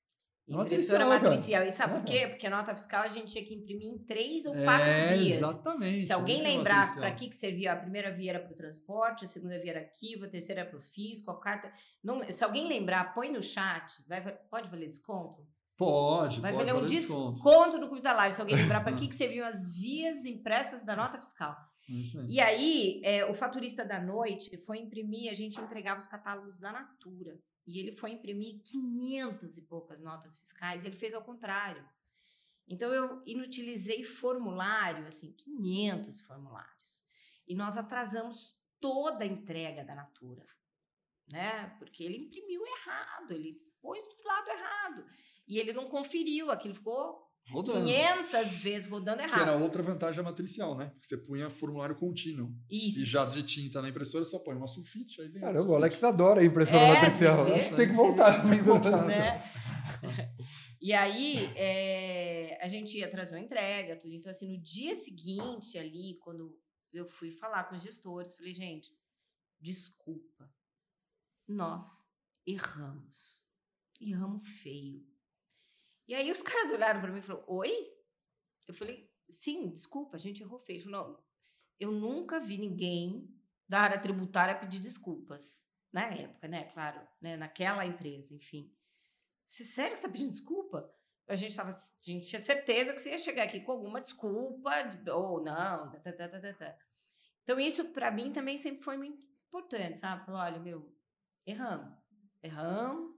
É Impressora matricial, matricial. E sabe É, por quê? Porque a nota fiscal a gente tinha que imprimir em três ou quatro É, vias. exatamente. Se alguém é lembrar para que, que servia, a primeira via era para o transporte, a segunda via era arquivo, a terceira era para o fisco, a quarta. Não, se alguém lembrar, põe no chat. Vai, pode valer desconto? Pode, Vai pode valer um desconto. desconto. no curso da live. Se alguém lembrar para que, que serviam as vias impressas da nota fiscal. É aí. E aí, é, o faturista da noite foi imprimir, a gente entregava os catálogos da Natura. E ele foi imprimir 500 e poucas notas fiscais, ele fez ao contrário. Então, eu inutilizei formulário, assim, 500 formulários. E nós atrasamos toda a entrega da Natura, né? Porque ele imprimiu errado, ele pôs do lado errado. E ele não conferiu, aquilo ficou Rodando. 500 vezes rodando Que errado. era outra vantagem da matricial, né? Porque você punha formulário contínuo. Isso. E jato de tinta na impressora, só põe uma sulfite, aí vem a Caramba, o. Alex adora a impressora É, matricial. que vê? tem que voltar. Tem que voltar. né? E aí, é, a gente atrasou a entrega, tudo. Então, assim, no dia seguinte ali, quando eu fui falar com os gestores, falei, gente, desculpa, nós erramos. Erramos feio. E aí os caras olharam para mim e falaram, oi? Eu falei, sim, desculpa, a gente errou feio. Falou, não, eu nunca vi ninguém da área tributária pedir desculpas. Na época, né? Claro, né? naquela empresa, enfim. Você sério está pedindo desculpa? A gente tava, a gente tinha certeza que você ia chegar aqui com alguma desculpa de- ou não. tá, tá, tá, tá, tá, tá. Então isso para mim também sempre foi muito importante, sabe? Falar, olha, meu, erramos, erramos,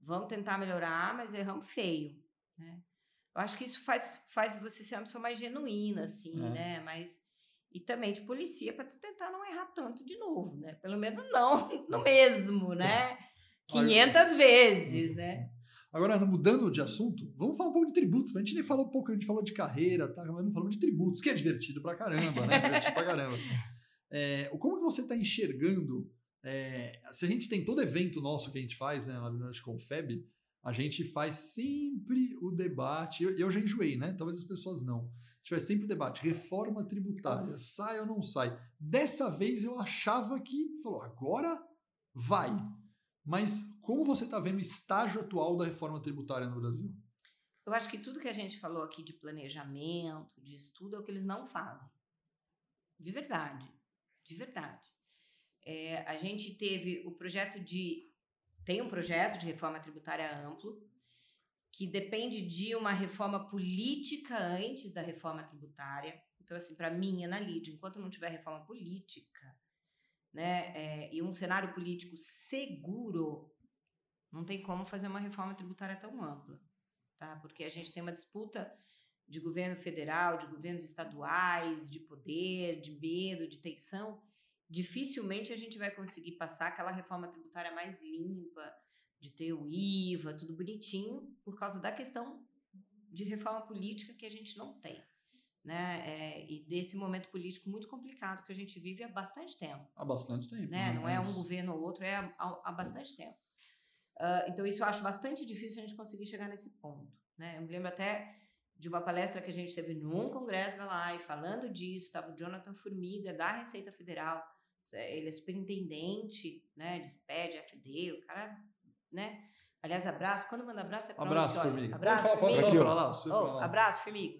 vamos tentar melhorar, mas erramos feio, né? Eu acho que isso faz, faz você ser uma pessoa mais genuína, assim, É. né? Mas e também te policia para tentar não errar tanto de novo, né? Pelo menos não *laughs* no mesmo, né? 500 vezes, né? Agora, mudando de assunto, vamos falar um pouco de tributos. A gente nem falou um pouco, a gente falou de carreira, tá? mas não falamos de tributos, que é divertido pra caramba, né? Divertido pra caramba. *laughs* É, como que você está enxergando? É, se a gente tem todo evento nosso que a gente faz, né, lá no Confeb, a gente faz sempre o debate. Eu, eu já enjoei, né? Talvez as pessoas não. A gente faz sempre o debate. Reforma tributária, sai ou não sai? Dessa vez eu achava que falou, agora vai. Mas como você está vendo o estágio atual da reforma tributária no Brasil? Eu acho que tudo que a gente falou aqui de planejamento, de estudo, é o que eles não fazem. De verdade. De verdade. É, a gente teve o projeto de. Tem um projeto de reforma tributária amplo, que depende de uma reforma política antes da reforma tributária. Então, assim, para mim, Ana Lídia, enquanto não tiver reforma política, né, é, e um cenário político seguro, não tem como fazer uma reforma tributária tão ampla tá? Porque a gente tem uma disputa de governo federal, de governos estaduais, de poder, de medo, de tensão. Dificilmente a gente vai conseguir passar aquela reforma tributária mais limpa, de ter o IVA, tudo bonitinho, por causa da questão de reforma política que a gente não tem. Né? É, e desse momento político muito complicado que a gente vive há bastante tempo Há bastante tempo. né? Não é um governo ou outro, é há, há- bastante tempo. Ah, então, isso eu acho bastante difícil a gente conseguir chegar nesse ponto. Né? Eu me lembro até de uma palestra que a gente teve num congresso da LAI, falando disso, estava o Jonathan Formiga, da Receita Federal, ele é superintendente né, de SPED, FD, o cara, né? Aliás, abraço, quando manda abraço é pra Abraço. Formiga. Abraço, pode falar, pode lá. Oh, abraço, Formiga.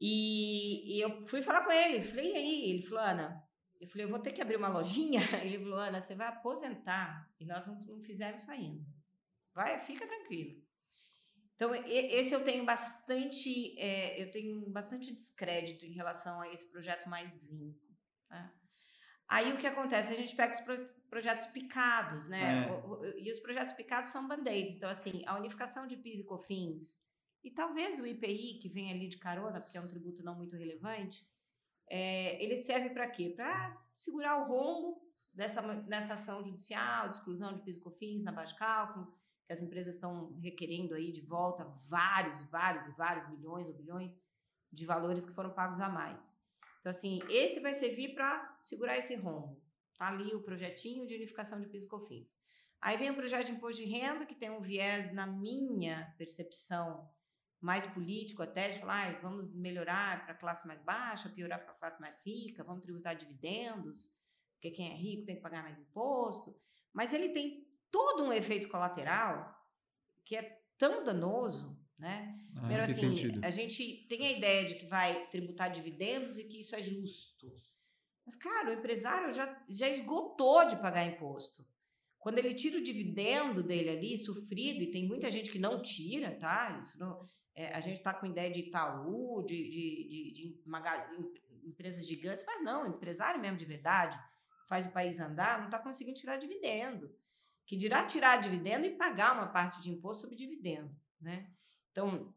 E, e eu fui falar com ele, falei, e aí? Ele falou, Ana, eu falei, eu vou ter que abrir uma lojinha? *laughs* Ele falou, Ana, você vai aposentar e nós não, não fizemos isso ainda. Vai, fica tranquilo. Então, esse eu tenho bastante, é, eu tenho bastante descrédito em relação a esse projeto mais limpo. tá? Aí o que acontece? A gente pega os pro- projetos picados, né? É. O- o- e os projetos picados são band-aids. Então, assim, a unificação de PIS e COFINS e talvez o IPI, que vem ali de carona, porque é um tributo não muito relevante, é, ele serve para quê? Para segurar o rombo dessa, nessa ação judicial de exclusão de PIS e COFINS na base de cálculo, que as empresas estão requerendo aí de volta vários e vários e vários milhões ou bilhões de valores que foram pagos a mais. Então, assim, esse vai servir para segurar esse rombo. Tá ali o projetinho de unificação de PIS e COFINS. Aí vem o projeto de imposto de renda, que tem um viés, na minha percepção, mais político até, de falar, ah, vamos melhorar para a classe mais baixa, piorar para a classe mais rica, vamos tributar dividendos, porque quem é rico tem que pagar mais imposto. Mas ele tem todo um efeito colateral que é tão danoso, né? Ah, Primeiro, assim, sentido. a gente tem a ideia de que vai tributar dividendos e que isso é justo. Mas, cara, o empresário já, já esgotou de pagar imposto. Quando ele tira o dividendo dele ali, sofrido, e tem muita gente que não tira, tá? Isso não, é, a gente está com ideia de Itaú, de, de, de, de maga- de empresas gigantes, mas não, empresário mesmo de verdade, faz o país andar, não está conseguindo tirar dividendo. Que dirá tirar dividendo e pagar uma parte de imposto sobre dividendo, né? Então,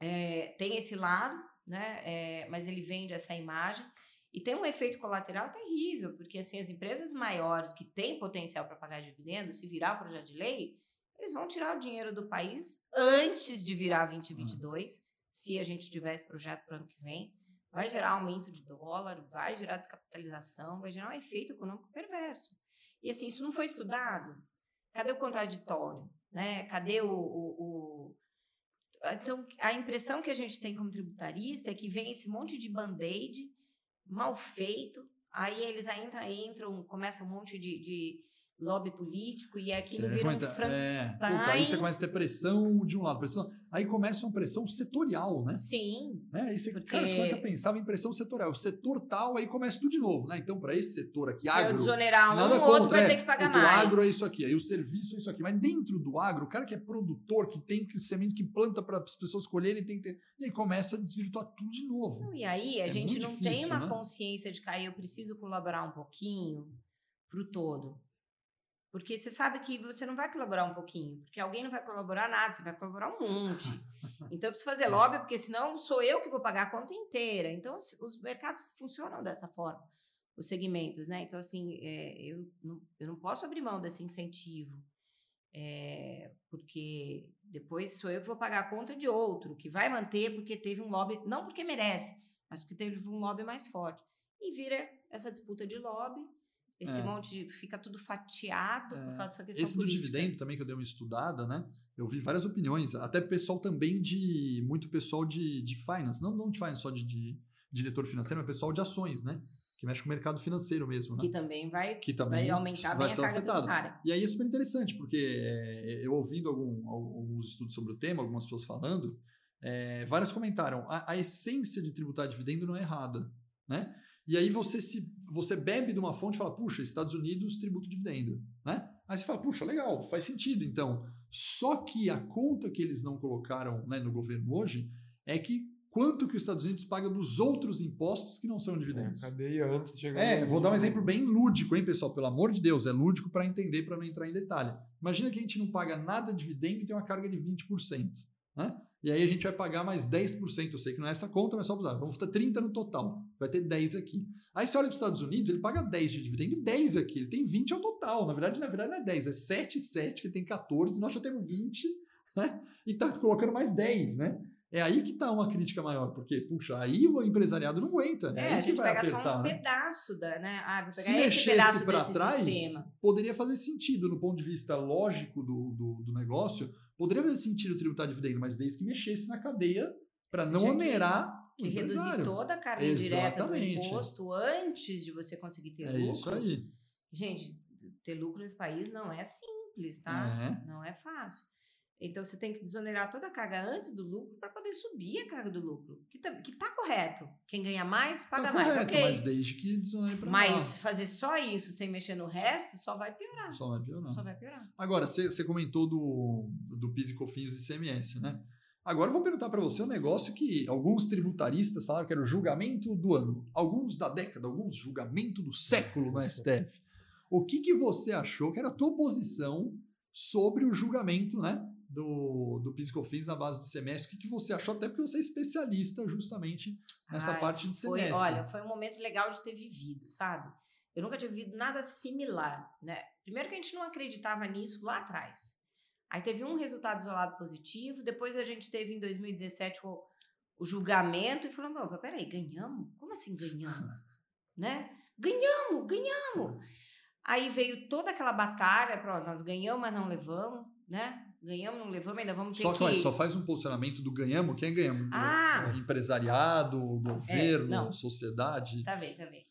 é, tem esse lado, né? É, mas ele vende essa imagem. E tem um efeito colateral terrível, porque assim, as empresas maiores que têm potencial para pagar dividendos, se virar o projeto de lei, eles vão tirar o dinheiro do país antes de virar 2022, se a gente tiver esse projeto para o ano que vem. Vai gerar aumento de dólar, vai gerar descapitalização, vai gerar um efeito econômico perverso. E assim, isso não foi estudado. Cadê o contraditório? Né? Cadê o, o, o... Então, a impressão que a gente tem como tributarista é que vem esse monte de band-aid mal feito, aí eles entram, entram começa um monte de, de lobby político e aquilo vira um Frankenstein. é, aí você começa a ter pressão de um lado, pressão, aí começa uma pressão setorial, né? Sim, né? Aí você, Porque- cara, você começa a pensar em pressão setorial. O setor tal, aí começa tudo de novo, né? Então, para esse setor aqui, eu agro, desonerar um, nada o outro contra, vai é, ter que pagar o mais. agro é isso aqui, aí o serviço é isso aqui. Mas dentro do agro, o cara que é produtor, que tem que semente que planta para as pessoas colherem, tem que ter. E aí começa a desvirtuar tudo de novo. Não, E aí a É gente não tem difícil, uma né? consciência de que eu preciso colaborar um pouquinho pro todo. Porque você sabe que você não vai colaborar um pouquinho, porque alguém não vai colaborar nada, você vai colaborar um monte. *laughs* Então eu preciso fazer lobby, porque senão sou eu que vou pagar a conta inteira. Então os- os mercados funcionam dessa forma, os segmentos, né? Então, assim, é, eu, não, eu não posso abrir mão desse incentivo. É, porque depois sou eu que vou pagar a conta de outro, que vai manter porque teve um lobby, não porque merece, mas porque teve um lobby mais forte. E vira essa disputa de lobby, esse É. monte de, fica tudo fatiado por É. causa dessa questão Esse do política. dividendo também, que eu dei uma estudada, né? Eu vi várias opiniões, até pessoal também de. Muito pessoal de, de finance, não, não de finance, só de, de diretor financeiro, mas pessoal de ações, né? Que mexe com o mercado financeiro mesmo, né? Que também vai, Que também vai aumentar vai bem a ser carga afetado. E aí é super interessante, porque é, eu ouvindo algum- alguns estudos sobre o tema, algumas pessoas falando, é, várias comentaram, a, a essência de tributar dividendo não é errada, né? E aí você se você bebe de uma fonte e fala, puxa, Estados Unidos tributa dividendo, né? Aí você fala, puxa, legal, faz sentido, então. Só que a conta que eles não colocaram né, no governo hoje é que quanto que os Estados Unidos paga dos outros impostos que não são É, dividendos. cadeia antes de chegar É, vou dar um exemplo bem lúdico, hein, pessoal? Pelo amor de Deus, é lúdico para entender, para não entrar em detalhe. Imagina que a gente não paga nada de dividendo e tem uma carga de 20%, né? E aí a gente vai pagar mais 10%. Eu sei que não é essa conta, mas só usar. Vamos botar 30 no total. Vai ter 10 aqui. Aí você olha para os Estados Unidos, ele paga 10 de dividendo e 10 aqui. Ele tem 20 ao total. Na verdade, na verdade não é 10, é 7, 7, que tem 14, nós já temos 20, né? E tá colocando mais 10, né? É aí que tá uma crítica maior, porque, puxa, aí o empresariado não aguenta. É, aí a gente vai pega só apertar, um né? pedaço da, né? Ah, vou se pegar esse mexesse pedaço para trás, sistema. poderia fazer sentido do ponto de vista lógico do, do, do negócio, poderia fazer sentido tributar dividendo, mas desde que mexesse na cadeia para não onerar Que reduzir toda a carga indireta do Exatamente. imposto antes de você conseguir ter É lucro. isso aí. Gente, ter lucro nesse país não é simples, tá? É. Não é fácil. Então você tem que desonerar toda a carga antes do lucro para poder subir a carga do lucro. Que tá, que tá correto. Quem ganha mais, paga Tá mais, correto, ok. mas desde que desonere para Mas fazer só isso sem mexer no resto só vai piorar. Só vai piorar. Só vai piorar. Agora, você você comentou do, do PIS e COFINS do ICMS, né? Agora eu vou perguntar para você um negócio que alguns tributaristas falaram que era o julgamento do ano, alguns da década, alguns julgamento do século no STF. O que, que você achou que era a tua posição sobre o julgamento, né? Do, do PIS e COFINS na base do ICMS? O que, que você achou? Até porque você é especialista justamente nessa Ai, parte de foi, ICMS. Olha, foi um momento legal de ter vivido, sabe? Eu nunca tinha vivido nada similar, né? Primeiro que a gente não acreditava nisso lá atrás. Aí teve um resultado isolado positivo, depois a gente teve em 2017 o, o julgamento e falou: "Não, peraí, ganhamos? Como assim ganhamos?" *laughs* né? Ganhamos, ganhamos. Aí veio toda aquela batalha, pronto, nós ganhamos, mas não levamos, né? Ganhamos, não levamos, ainda vamos ter Só que... que só faz um posicionamento do ganhamos, quem ganhamos? Ah! Empresariado, governo, não. sociedade. Tá bem, tá bem.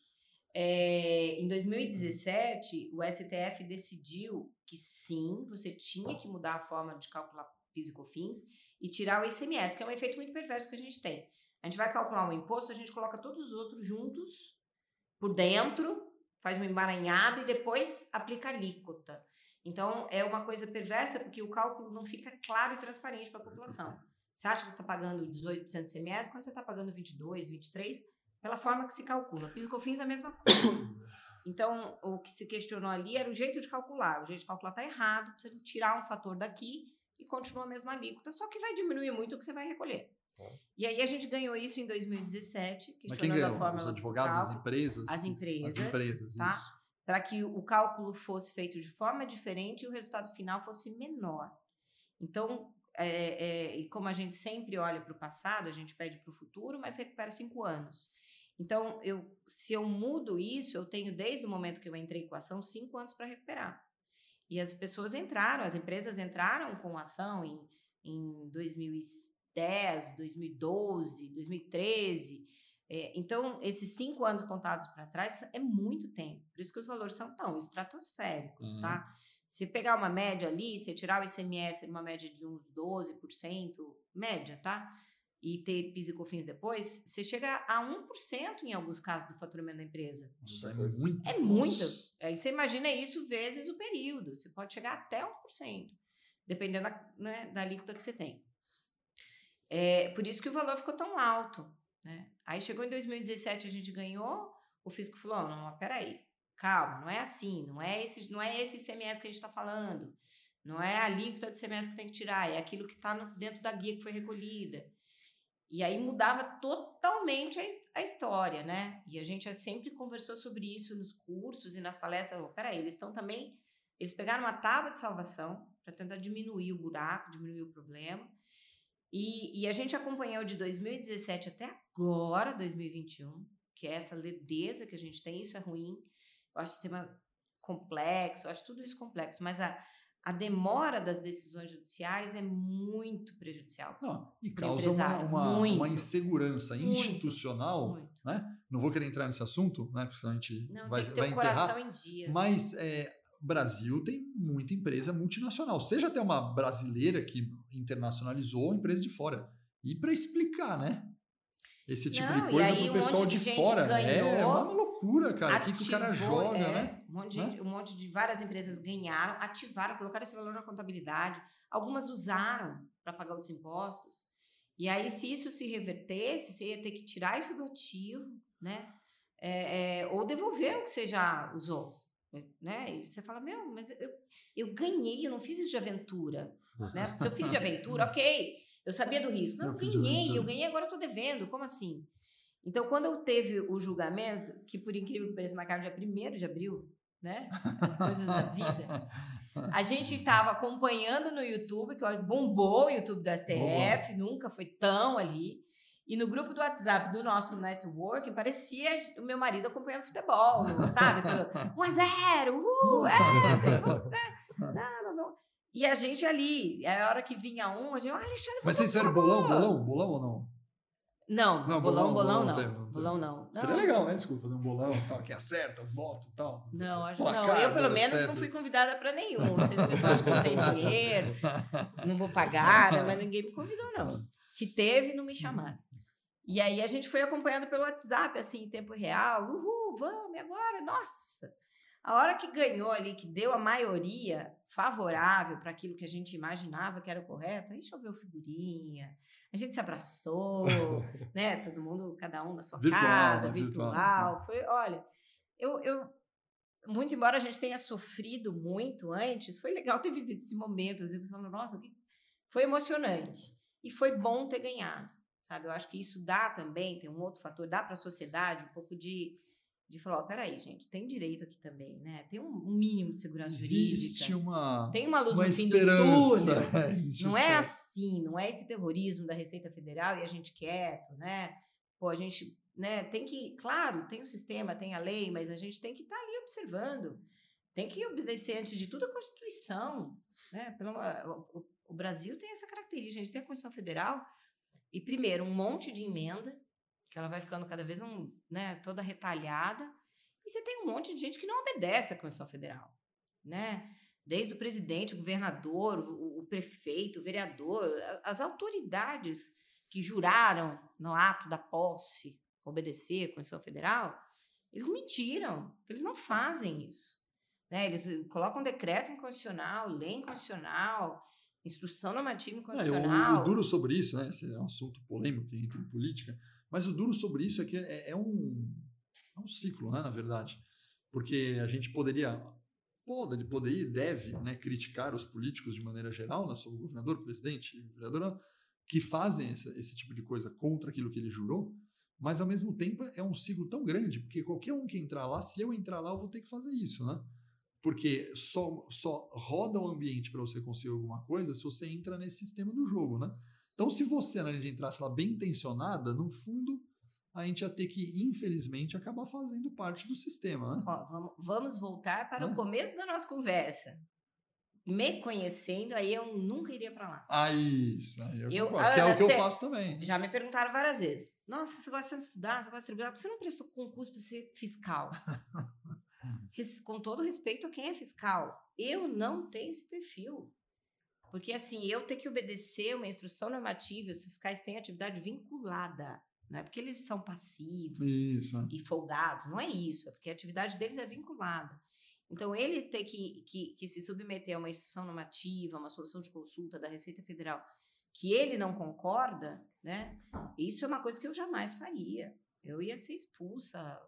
É, em 2017, o STF decidiu que sim, você tinha que mudar a forma de calcular PIS e COFINS e tirar o ICMS, que é um efeito muito perverso que a gente tem. A gente vai calcular um imposto, a gente coloca todos os outros juntos por dentro, faz um emaranhado e depois aplica alíquota. Então, é uma coisa perversa porque o cálculo não fica claro e transparente para a população. Você acha que você está pagando 18% de ICMS quando você está pagando 22%, 23%, pela forma que se calcula. PIS e COFINS é a mesma coisa. Então, o que se questionou ali era o jeito de calcular. O jeito de calcular está errado, precisa tirar um fator daqui e continua a mesma alíquota, só que vai diminuir muito o que você vai recolher. E aí a gente ganhou isso em 2017, Mas quem questionando ganhou? a forma Os do advogados, as cálculo. empresas? As empresas, As empresas, tá? isso. Para que o cálculo fosse feito de forma diferente e o resultado final fosse menor. Então, é, é, como a gente sempre olha para o passado, a gente pede para o futuro, mas recupera cinco anos. Então, eu, se eu mudo isso, eu tenho desde o momento que eu entrei com a ação cinco anos para recuperar. E as pessoas entraram, as empresas entraram com a ação em, em 2010, 2012, 2013. É, então, esses cinco anos contados para trás é muito tempo. Por isso que os valores são tão estratosféricos, Uhum. tá? Se pegar uma média ali, se tirar o ICMS numa média de uns 12%, média, tá? E ter PIS e COFINS depois, você chega a 1% em alguns casos do faturamento da empresa. Nossa, é muito. É muito. Aí você imagina isso vezes o período. Você pode chegar até 1%, dependendo da, né, da alíquota que você tem. É, por isso que o valor ficou tão alto. Né? Aí chegou em 2017, a gente ganhou, o fisco falou: "Ó, não, peraí, calma, não é assim, não é esse, não é esse ICMS que a gente está falando, não é a alíquota de ICMS que tem que tirar, é aquilo que está dentro da guia que foi recolhida. E aí mudava totalmente a, a história, né? E a gente sempre conversou sobre isso nos cursos e nas palestras. Oh, peraí, eles estão também. Eles pegaram uma tábua de salvação para tentar diminuir o buraco, diminuir o problema. E, e a gente acompanhou de 2017 até agora, 2021, que é essa lerdeza que a gente tem. Isso é ruim. Eu acho o sistema complexo, eu acho tudo isso complexo, mas a, a demora das decisões judiciais é muito prejudicial. Não, e causa uma, uma, muito. uma insegurança Muito, institucional, Muito. né? Não vou querer entrar nesse assunto, né? Porque senão a gente Não, vai, tem que ter vai o enterrar. coração em dia. Mas é, Brasil tem muita empresa multinacional. Seja até uma brasileira que internacionalizou ou empresa de fora. E para explicar, né? Esse tipo Não, de coisa pro um pessoal de, de fora. É ganhou, uma loucura, cara. O que, que o cara joga, é, né? Um monte, Né? de, um monte de várias empresas ganharam, ativaram, colocaram esse valor na contabilidade. Algumas usaram para pagar outros impostos. E aí, se isso se revertesse, você ia ter que tirar isso do ativo, né? É, é, ou devolver o que você já usou. Né? E você fala, meu, mas eu, eu ganhei, eu não fiz isso de aventura. Né? Se eu fiz de aventura, ok. Eu sabia do risco. Não, Eu ganhei, eu ganhei, agora eu tô devendo. Como assim? Então, quando eu teve o julgamento, que por incrível que pareça, marcaram dia 1 de abril, né? As coisas da vida. A gente estava acompanhando no YouTube, que bombou o YouTube da STF, nunca foi tão ali. E no grupo do WhatsApp do nosso network, parecia o meu marido acompanhando futebol, sabe? *laughs* Aquilo, 1 a 0, uhul, é, vocês vão... né? Não, nós vamos... E a gente ali, a hora que vinha um, a gente, ah, Alexandre, Mas vocês um fizeram favor." bolão, bolão, bolão ou não? Não, Não, bolão, bolão, bolão, não. tem, não tem. Bolão não. Seria Não. legal, né? Desculpa, fazer um bolão tal, que acerta, voto e tal. Não, acho, Placar não, eu pelo menos STF. não fui convidada para nenhum. Não sei se o pessoal acha que eu não tenho dinheiro, não vou pagar, né, mas ninguém me convidou, não. *laughs* Se teve, não me chamaram. E aí a gente foi acompanhando pelo WhatsApp, assim, em tempo real. Uhul, vamos, e agora? Nossa! A hora que ganhou ali, que deu a maioria favorável para aquilo que a gente imaginava que era o correto, aí choveu figurinha, a gente se abraçou, *laughs* né? Todo mundo, cada um na sua Virtual, casa? Virtual, virtual. Foi, olha, eu, eu, muito embora a gente tenha sofrido muito antes, foi legal ter vivido esse momento. Você pensando, nossa, que... foi emocionante. E foi bom ter ganhado, sabe? Eu acho que isso dá também, tem um outro fator, dá para a sociedade um pouco de, de falar, ó, peraí, gente, tem direito aqui também, né? Tem um, um mínimo de segurança Existe jurídica. uma, Tem uma luz uma no fim do túnel. *laughs* É, Não é esperança. assim, não é esse terrorismo da Receita Federal e a gente quieto, né? Pô, a gente né, tem que, claro, tem o sistema, tem a lei, mas a gente tem que estar ali observando. Tem que obedecer, antes de tudo, a Constituição. Né? Pelo, o- o Brasil tem essa característica, a gente tem a Constituição Federal e, primeiro, um monte de emenda, que ela vai ficando cada vez um, né, toda retalhada, e você tem um monte de gente que não obedece à Constituição Federal, né? Desde o presidente, o governador, o, o prefeito, o vereador, as autoridades que juraram no ato da posse obedecer à Constituição Federal, eles mentiram, eles não fazem isso. Né? Eles colocam decreto inconstitucional, lei inconstitucional, instrução normativa É, o- o, duro sobre isso, né? Esse é um assunto polêmico que entra em política, mas o duro sobre isso é que é, é um, é um ciclo, né, na verdade. Porque a gente poderia, pode, poderia e deve né, criticar os políticos de maneira geral, né, sobre o governador, presidente, o vereador, que fazem esse, esse tipo de coisa contra aquilo que ele jurou, mas ao mesmo tempo é um ciclo tão grande, porque qualquer um que entrar lá, se eu entrar lá, eu vou ter que fazer isso, né? Porque só, só roda o ambiente para você conseguir alguma coisa se você entra nesse sistema do jogo, né? Então, se você, na de entrasse lá bem intencionada, no fundo, a gente ia ter que, infelizmente, acabar fazendo parte do sistema, né? Ó, vamos, vamos voltar para Ah. o começo da nossa conversa. Me conhecendo, aí eu nunca iria para lá. Ah, isso. Aí eu Eu- concordo, que é ah, o que eu faço também. Já me perguntaram várias vezes. Nossa, você gosta de estudar, você gosta de trabalhar, por que você não prestou concurso para ser fiscal? *laughs* Com todo respeito a quem é fiscal, eu não tenho esse perfil. Porque, assim, eu tenho que obedecer uma instrução normativa, os fiscais têm atividade vinculada. Não é porque eles são passivos Isso. né? e folgados, não é isso, é porque a atividade deles é vinculada. Então, ele ter que, que, que se submeter a uma instrução normativa, uma solução de consulta da Receita Federal, que ele não concorda, né? Isso é uma coisa que eu jamais faria. Eu ia ser expulsa,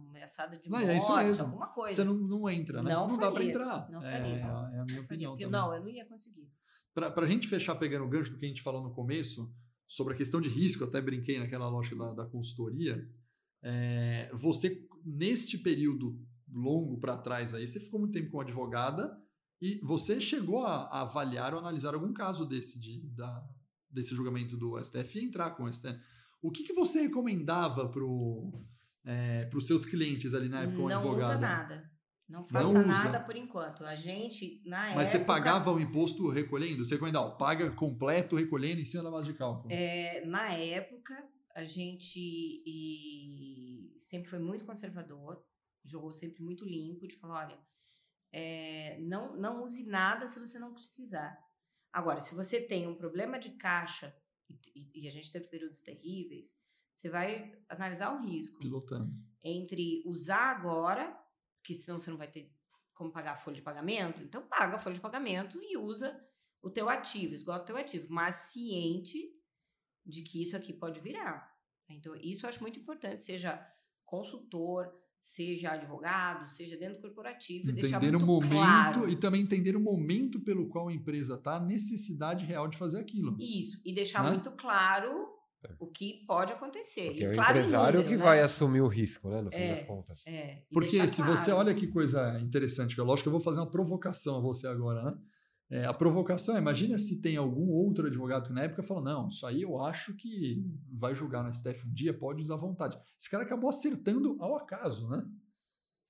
ameaçada de Não, morte, é isso mesmo. alguma coisa. Você não, não entra, né? Não dá para entrar. não é, faria. é a minha Não opinião porque também. não, eu não ia conseguir. Para a gente fechar pegando o gancho do que a gente falou no começo, sobre a questão de risco, eu até brinquei naquela lógica da, da consultoria, é, você, neste período longo para trás aí, você ficou muito tempo como advogada e você chegou a, a avaliar ou analisar algum caso desse, de, da, desse julgamento do STF e entrar com o STF. O que, que você recomendava para é, os seus clientes ali na época como não advogada? usa nada. Não Não faça usa. nada por enquanto. A gente, na Mas época... você pagava o imposto recolhendo? Você recomendava, paga completo recolhendo em cima da base de cálculo. É, na época, a gente e sempre foi muito conservador, jogou sempre muito limpo, de falar, olha, é, não, não use nada se você não precisar. Agora, se você tem um problema de caixa, e- e a gente teve períodos terríveis, você vai analisar o risco Pilotando. entre usar agora, porque senão você não vai ter como pagar a folha de pagamento, então paga a folha de pagamento e usa o teu ativo, esgota o teu ativo, mas ciente de que isso aqui pode virar. Então, isso eu acho muito importante, seja consultor, seja advogado, seja dentro do corporativo, e deixar Entender o muito momento claro. e também entender o momento pelo qual a empresa está, a necessidade real de fazer aquilo. Isso, e deixar Né? muito claro o que pode acontecer. Porque e é o claro em empresário número, que né? vai assumir o risco, né? No fim É. das contas. É, Porque se você claro. olha que coisa interessante, que é lógico que eu vou fazer uma provocação a você agora, né? É, a provocação, é, imagina se tem algum outro advogado que na época falou: não, isso aí eu acho que vai julgar no STF um dia, pode usar à vontade. Esse cara acabou acertando ao acaso, né?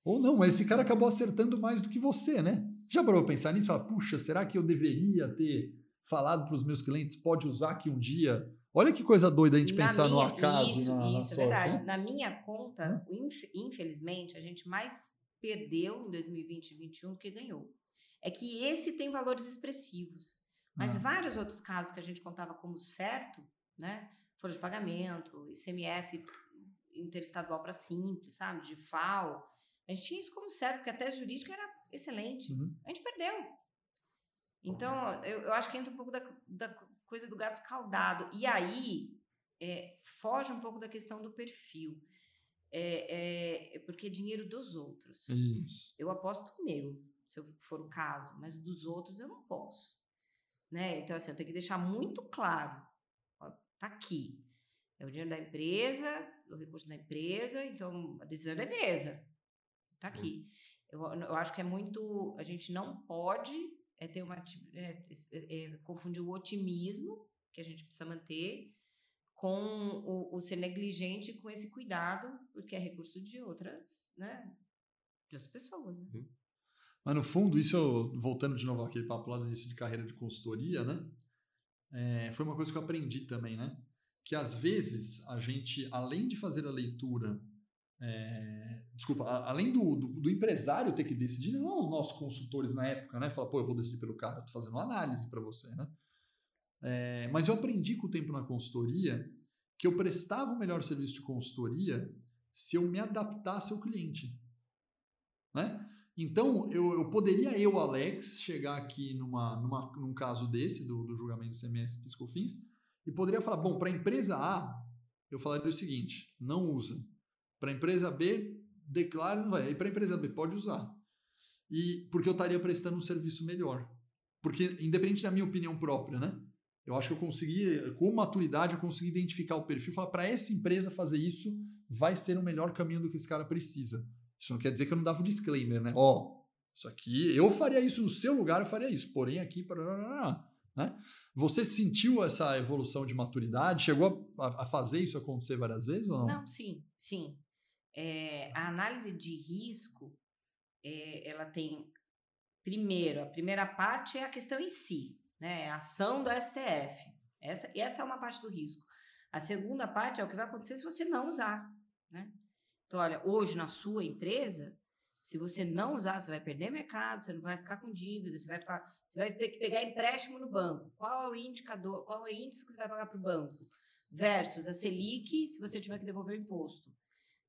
Ou não, mas esse cara acabou acertando mais do que você, né? Já parou pra pensar nisso? Fala, puxa, será que eu deveria ter falado para os meus clientes, pode usar aqui um dia? Olha que coisa doida a gente Na pensar no minha- acaso. Isso, na, na isso, é sorte, verdade. né? Na minha conta, infelizmente, a gente mais perdeu em 2020 e 2021 do que ganhou. É que esse tem valores expressivos. Mas Ah. vários outros casos que a gente contava como certo, né? Folha de pagamento, ICMS interestadual para simples, sabe? De FAO. A gente tinha isso como certo, porque a tese jurídica era excelente. Uhum. A gente perdeu. Então, eu, eu acho que entra um pouco da, da coisa do gato escaldado. E aí, é, foge um pouco da questão do perfil. É, é, é porque é dinheiro dos outros. Isso. Eu aposto o meu, se for o caso, mas dos outros eu não posso. Né? Então, assim, eu tenho que deixar muito claro. Ó, tá aqui. É o dinheiro da empresa, o recurso da empresa, então a decisão é da empresa. Está aqui. Eu, eu acho que é muito. A gente não pode é ter uma é, é, é, confundir o otimismo que a gente precisa manter com o, o, ser negligente com esse cuidado, porque é recurso de outras, né? De outras pessoas. Né? Mas no fundo, isso voltando de novo aquele papo lá no início de carreira de consultoria, né? É, foi uma coisa que eu aprendi também, né? Que às vezes a gente, além de fazer a leitura é, desculpa, além do, do, do, empresário ter que decidir, não os nossos consultores na época, né? Fala, pô, eu vou decidir pelo cara, eu tô fazendo uma análise para você, né? É, mas eu aprendi com o tempo na consultoria que eu prestava o melhor serviço de consultoria se eu me adaptasse ao cliente, né? Então, eu, eu poderia, eu, Alex, chegar aqui numa, numa, num caso desse, do, do julgamento do CMS Piscofins, e poderia falar, bom, para a empresa A, eu falaria o seguinte, não usa para a empresa B, declare, não vai. E para a empresa B, pode usar. E porque eu estaria prestando um serviço melhor. Porque, independente da minha opinião própria, né? Eu acho que eu consegui, com maturidade, eu consegui identificar o perfil. Falar, para essa empresa fazer isso, vai ser o melhor caminho do que esse cara precisa. Isso não quer dizer que eu não dava o disclaimer, né? Ó, oh, isso aqui, eu faria isso no seu lugar, eu faria isso. Porém, aqui, para. Né? Você sentiu essa evolução de maturidade? Chegou a, a, fazer isso acontecer várias vezes ou não? Não, sim, sim é, a análise de risco, é, ela tem, primeiro, a primeira parte é a questão em si, né? A ação do STF. Essa, essa é uma parte do risco. A segunda parte é o que vai acontecer se você não usar, né? Então, olha, hoje na sua empresa, se você não usar, você vai perder mercado, você não vai ficar com dívida, você vai ficar, você vai ter que pegar empréstimo no banco. Qual é o indicador, qual é o índice que você vai pagar para o banco? Versus a Selic, se você tiver que devolver o imposto.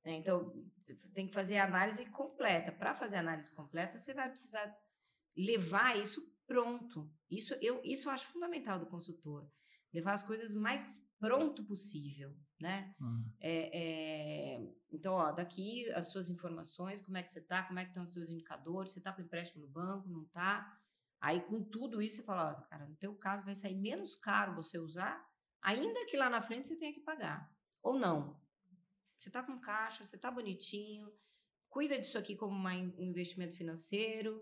Né? Então, você tem que fazer a análise completa. Para fazer a análise completa, você vai precisar levar isso pronto. Isso eu, isso eu acho fundamental do consultor. Levar as coisas mais pronto possível, né? Uhum. É, é, então, ó, daqui as suas informações, como é que você está, como é que estão os seus indicadores, você está com empréstimo no banco, não está? Aí, com tudo isso, você fala, ó, cara, no teu caso vai sair menos caro você usar, ainda que lá na frente você tenha que pagar. Ou não, você está com caixa, você está bonitinho, cuida disso aqui como um investimento financeiro,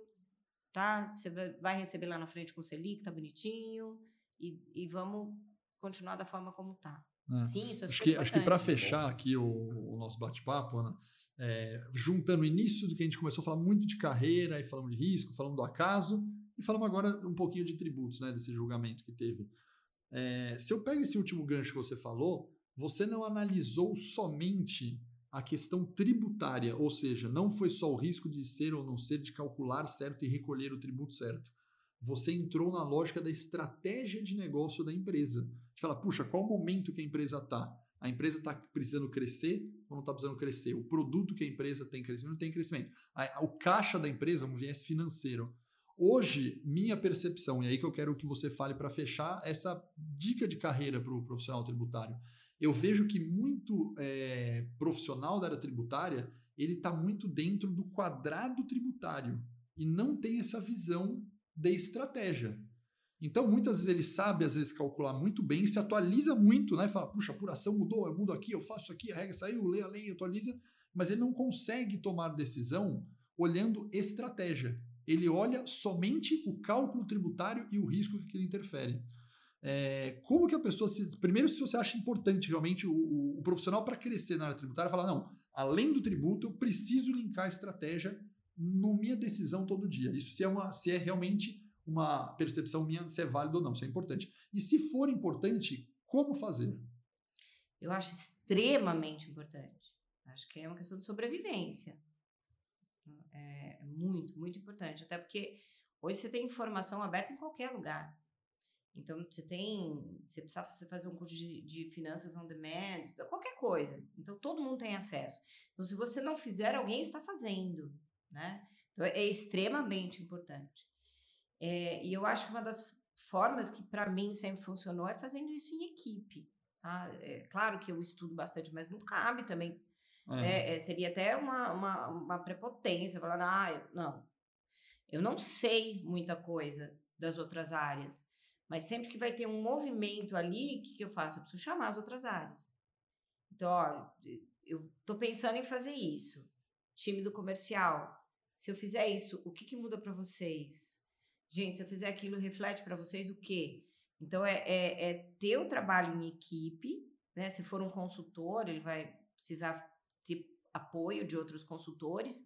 tá? Você vai receber lá na frente com o Selic, tá bonitinho, e, e vamos continuar da forma como tá. É. Sim, isso é acho que, acho que para fechar aqui o, o nosso bate-papo, Ana, é, juntando o início do que a gente começou a falar muito de carreira, e falamos de risco, falamos do acaso, e falamos agora um pouquinho de tributos, né, desse julgamento que teve. É, se eu pego esse último gancho que você falou, você não analisou somente a questão tributária, ou seja, não foi só o risco de ser ou não ser, de calcular certo e recolher o tributo certo. Você entrou na lógica da estratégia de negócio da empresa. De falar, puxa, qual momento que a empresa está? A empresa está precisando crescer ou não está precisando crescer? O produto que a empresa tem crescimento não tem crescimento. o caixa da empresa, um viés financeiro. Hoje, minha percepção, e aí que eu quero que você fale para fechar essa dica de carreira para o profissional tributário eu vejo que muito é, profissional da área tributária ele está muito dentro do quadrado tributário e não tem essa visão de estratégia. Então, muitas vezes ele sabe, às vezes, calcular muito bem, se atualiza muito, né? Fala, puxa, a apuração mudou, eu mudo aqui, eu faço aqui, a regra saiu, lê a lei, atualiza, mas ele não consegue tomar decisão olhando estratégia. Ele olha somente o cálculo tributário e o risco que ele interfere. É, como que a pessoa se. Primeiro, se você acha importante realmente o, o, o profissional para crescer na área tributária, falar, não, além do tributo, eu preciso linkar a estratégia na minha decisão todo dia. Isso se é, uma, se é realmente uma percepção minha, se é válido ou não, se é importante. E se for importante, como fazer? Eu acho extremamente importante. Acho que é uma questão de sobrevivência. É, é muito, muito importante. Até porque hoje você tem informação aberta em qualquer lugar. Então, você tem, você precisa fazer um curso de, de finanças on demand, qualquer coisa. Então, todo mundo tem acesso. Então, se você não fizer, alguém está fazendo, né? Então, é extremamente importante. É, e eu acho que uma das formas que, para mim, sempre funcionou é fazendo isso em equipe. Tá? É, claro que eu estudo bastante, mas não cabe também. É. É, seria até uma, uma, uma prepotência falar, ah, eu, não, eu não sei muita coisa das outras áreas. Mas sempre que vai ter um movimento ali, o que, que eu faço? Eu preciso chamar as outras áreas. Então, olha, eu tô pensando em fazer isso. Time do comercial. Se eu fizer isso, o que, que muda para vocês? Gente, se eu fizer aquilo, reflete para vocês o quê? Então, é, é, é, ter o trabalho em equipe, né? Se for um consultor, ele vai precisar ter apoio de outros consultores,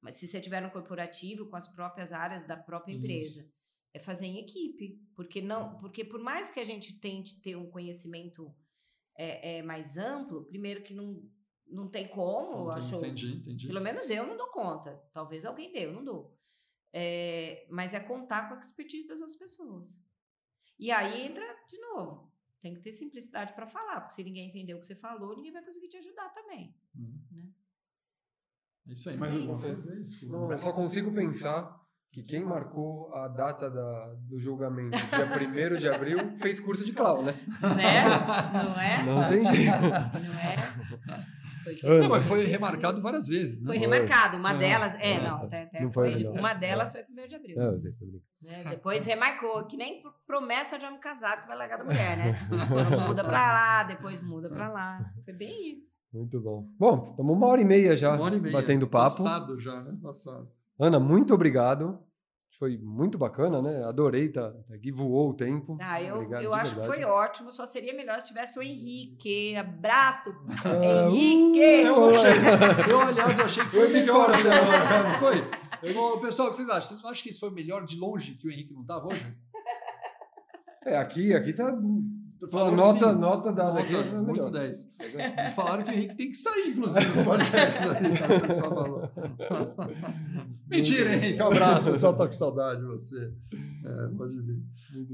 mas se você tiver no corporativo, com as próprias áreas da própria empresa, Isso. É fazer em equipe, porque não, porque por mais que a gente tente ter um conhecimento é, é mais amplo, primeiro que não não tem como, não achou. Entendi, entendi. Pelo menos eu não dou conta. Talvez alguém dê, eu não dou. É, mas é contar com a expertise das outras pessoas. E aí entra de novo. Tem que ter simplicidade para falar, porque se ninguém entender o que você falou, ninguém vai conseguir te ajudar também. Uhum. Né? É isso aí, mas é isso. É isso. Não, eu só consigo pensar que quem marcou a data da, do julgamento, dia 1 de abril, fez curso de clown, né? Né? Não é? Não tem jeito. Não é? Não, mas foi remarcado várias vezes, né? Foi remarcado. Uma delas. É, não. Até, até não foi, foi uma delas foi 1 de abril. Não, eu sei, né? Depois remarcou, que nem promessa de homem casado que vai largar da mulher, né? muda pra lá, depois muda pra lá. Foi bem isso. Muito bom. Bom, estamos uma hora e meia já uma hora e meia. batendo papo. Passado já, né? Passado. Ana, muito obrigado. Foi muito bacana, né? Adorei, tá, tá aqui voou o tempo. Ah, eu, Obrigado, eu acho verdade. que foi ótimo. Só seria melhor se tivesse o Henrique. Abraço, ah, Henrique! Uh, eu, achei, *laughs* eu, aliás, eu achei que foi melhor até agora. Não foi? *laughs* Eu, pessoal, o que vocês acham? Vocês não acham que isso foi melhor de longe que o Henrique não estava hoje? *laughs* É, aqui, aqui tá Falaram nota, sim. nota dada nota, aqui. É muito 10. Falaram que o Henrique tem que sair, inclusive, nos podcasts. *laughs* Mentira, Henrique. Um abraço. O pessoal tá com saudade de você. É, pode vir.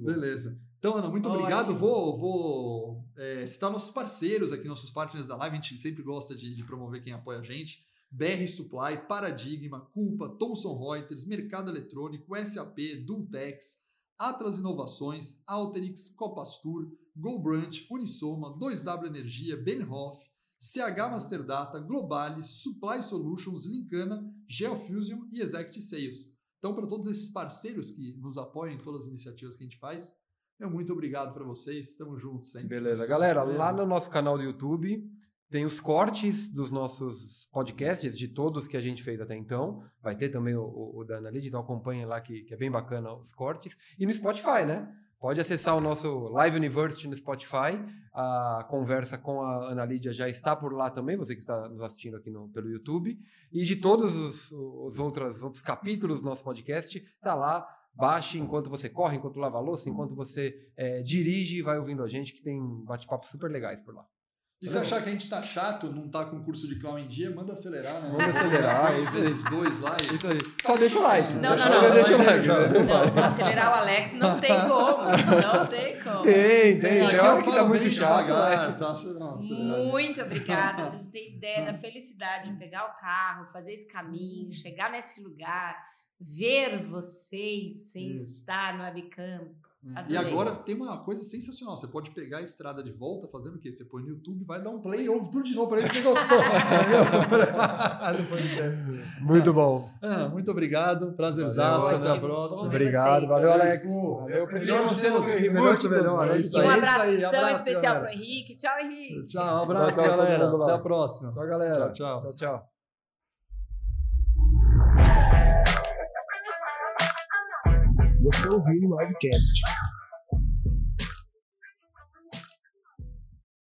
Beleza. Então, Ana, muito Ótimo. obrigado. Vou, vou é, citar nossos parceiros aqui, nossos partners da live. A gente sempre gosta de, de promover quem apoia a gente. BR Supply, Paradigma, Culpa, Thomson Reuters, Mercado Eletrônico, SAP, Dultex, Atlas Inovações, Alterix, Copastur, GoBranch, Unisoma, 2W Energia, Benhoff, CH Master Data, Globalis, Supply Solutions, Linkana, Geofusion e Exact Sales. Então, para todos esses parceiros que nos apoiam em todas as iniciativas que a gente faz, meu muito obrigado para vocês. Estamos juntos sempre. Beleza. Galera, lá no nosso canal do YouTube tem os cortes dos nossos podcasts, de todos que a gente fez até então. Vai ter também o, o, da Analytics, então acompanhem lá que, que é bem bacana os cortes. E no Spotify, né? Pode acessar o nosso Live University no Spotify. A conversa com a Ana Lídia já está por lá também, você que está nos assistindo aqui no, pelo YouTube. E de todos os, os outros, outros capítulos do nosso podcast, está lá. Baixe enquanto você corre, enquanto lava a louça, enquanto você é, dirige e vai ouvindo a gente, que tem bate-papos super legais por lá. E se achar que a gente tá chato, não tá com curso de clown em dia, manda acelerar, né? Manda acelerar, isso aí. dois lá. Isso aí. Só deixa o like. Não, deixa, não, não. Deixa o like. Não, não, acelerar o Alex não tem *laughs* como. Não tem como. Tem, tem. Tem hora que tá muito chato. Devagar, tá, não, muito obrigada. *laughs* Vocês têm ideia da felicidade de pegar o carro, fazer esse caminho, chegar nesse lugar, ver vocês sem Isso. estar no webcam Adorei. E agora tem uma coisa sensacional. Você pode pegar a estrada de volta fazendo o quê? Você põe no YouTube, vai dar um play e ouve tudo de novo para ver se você gostou. *laughs* muito bom. Ah, muito obrigado. Prazerzaço. Até a próxima. Obrigado. Valeu, Alex. Valeu. Melhor você do que Henrique. Muito melhor. É isso aí. Um abração abraço, especial para o Henrique. Tchau, Henrique. Tchau. Um abraço, tchau, galera. Até a próxima. Tchau, galera. Tchau, tchau. tchau, tchau. Você ouviu o livecast.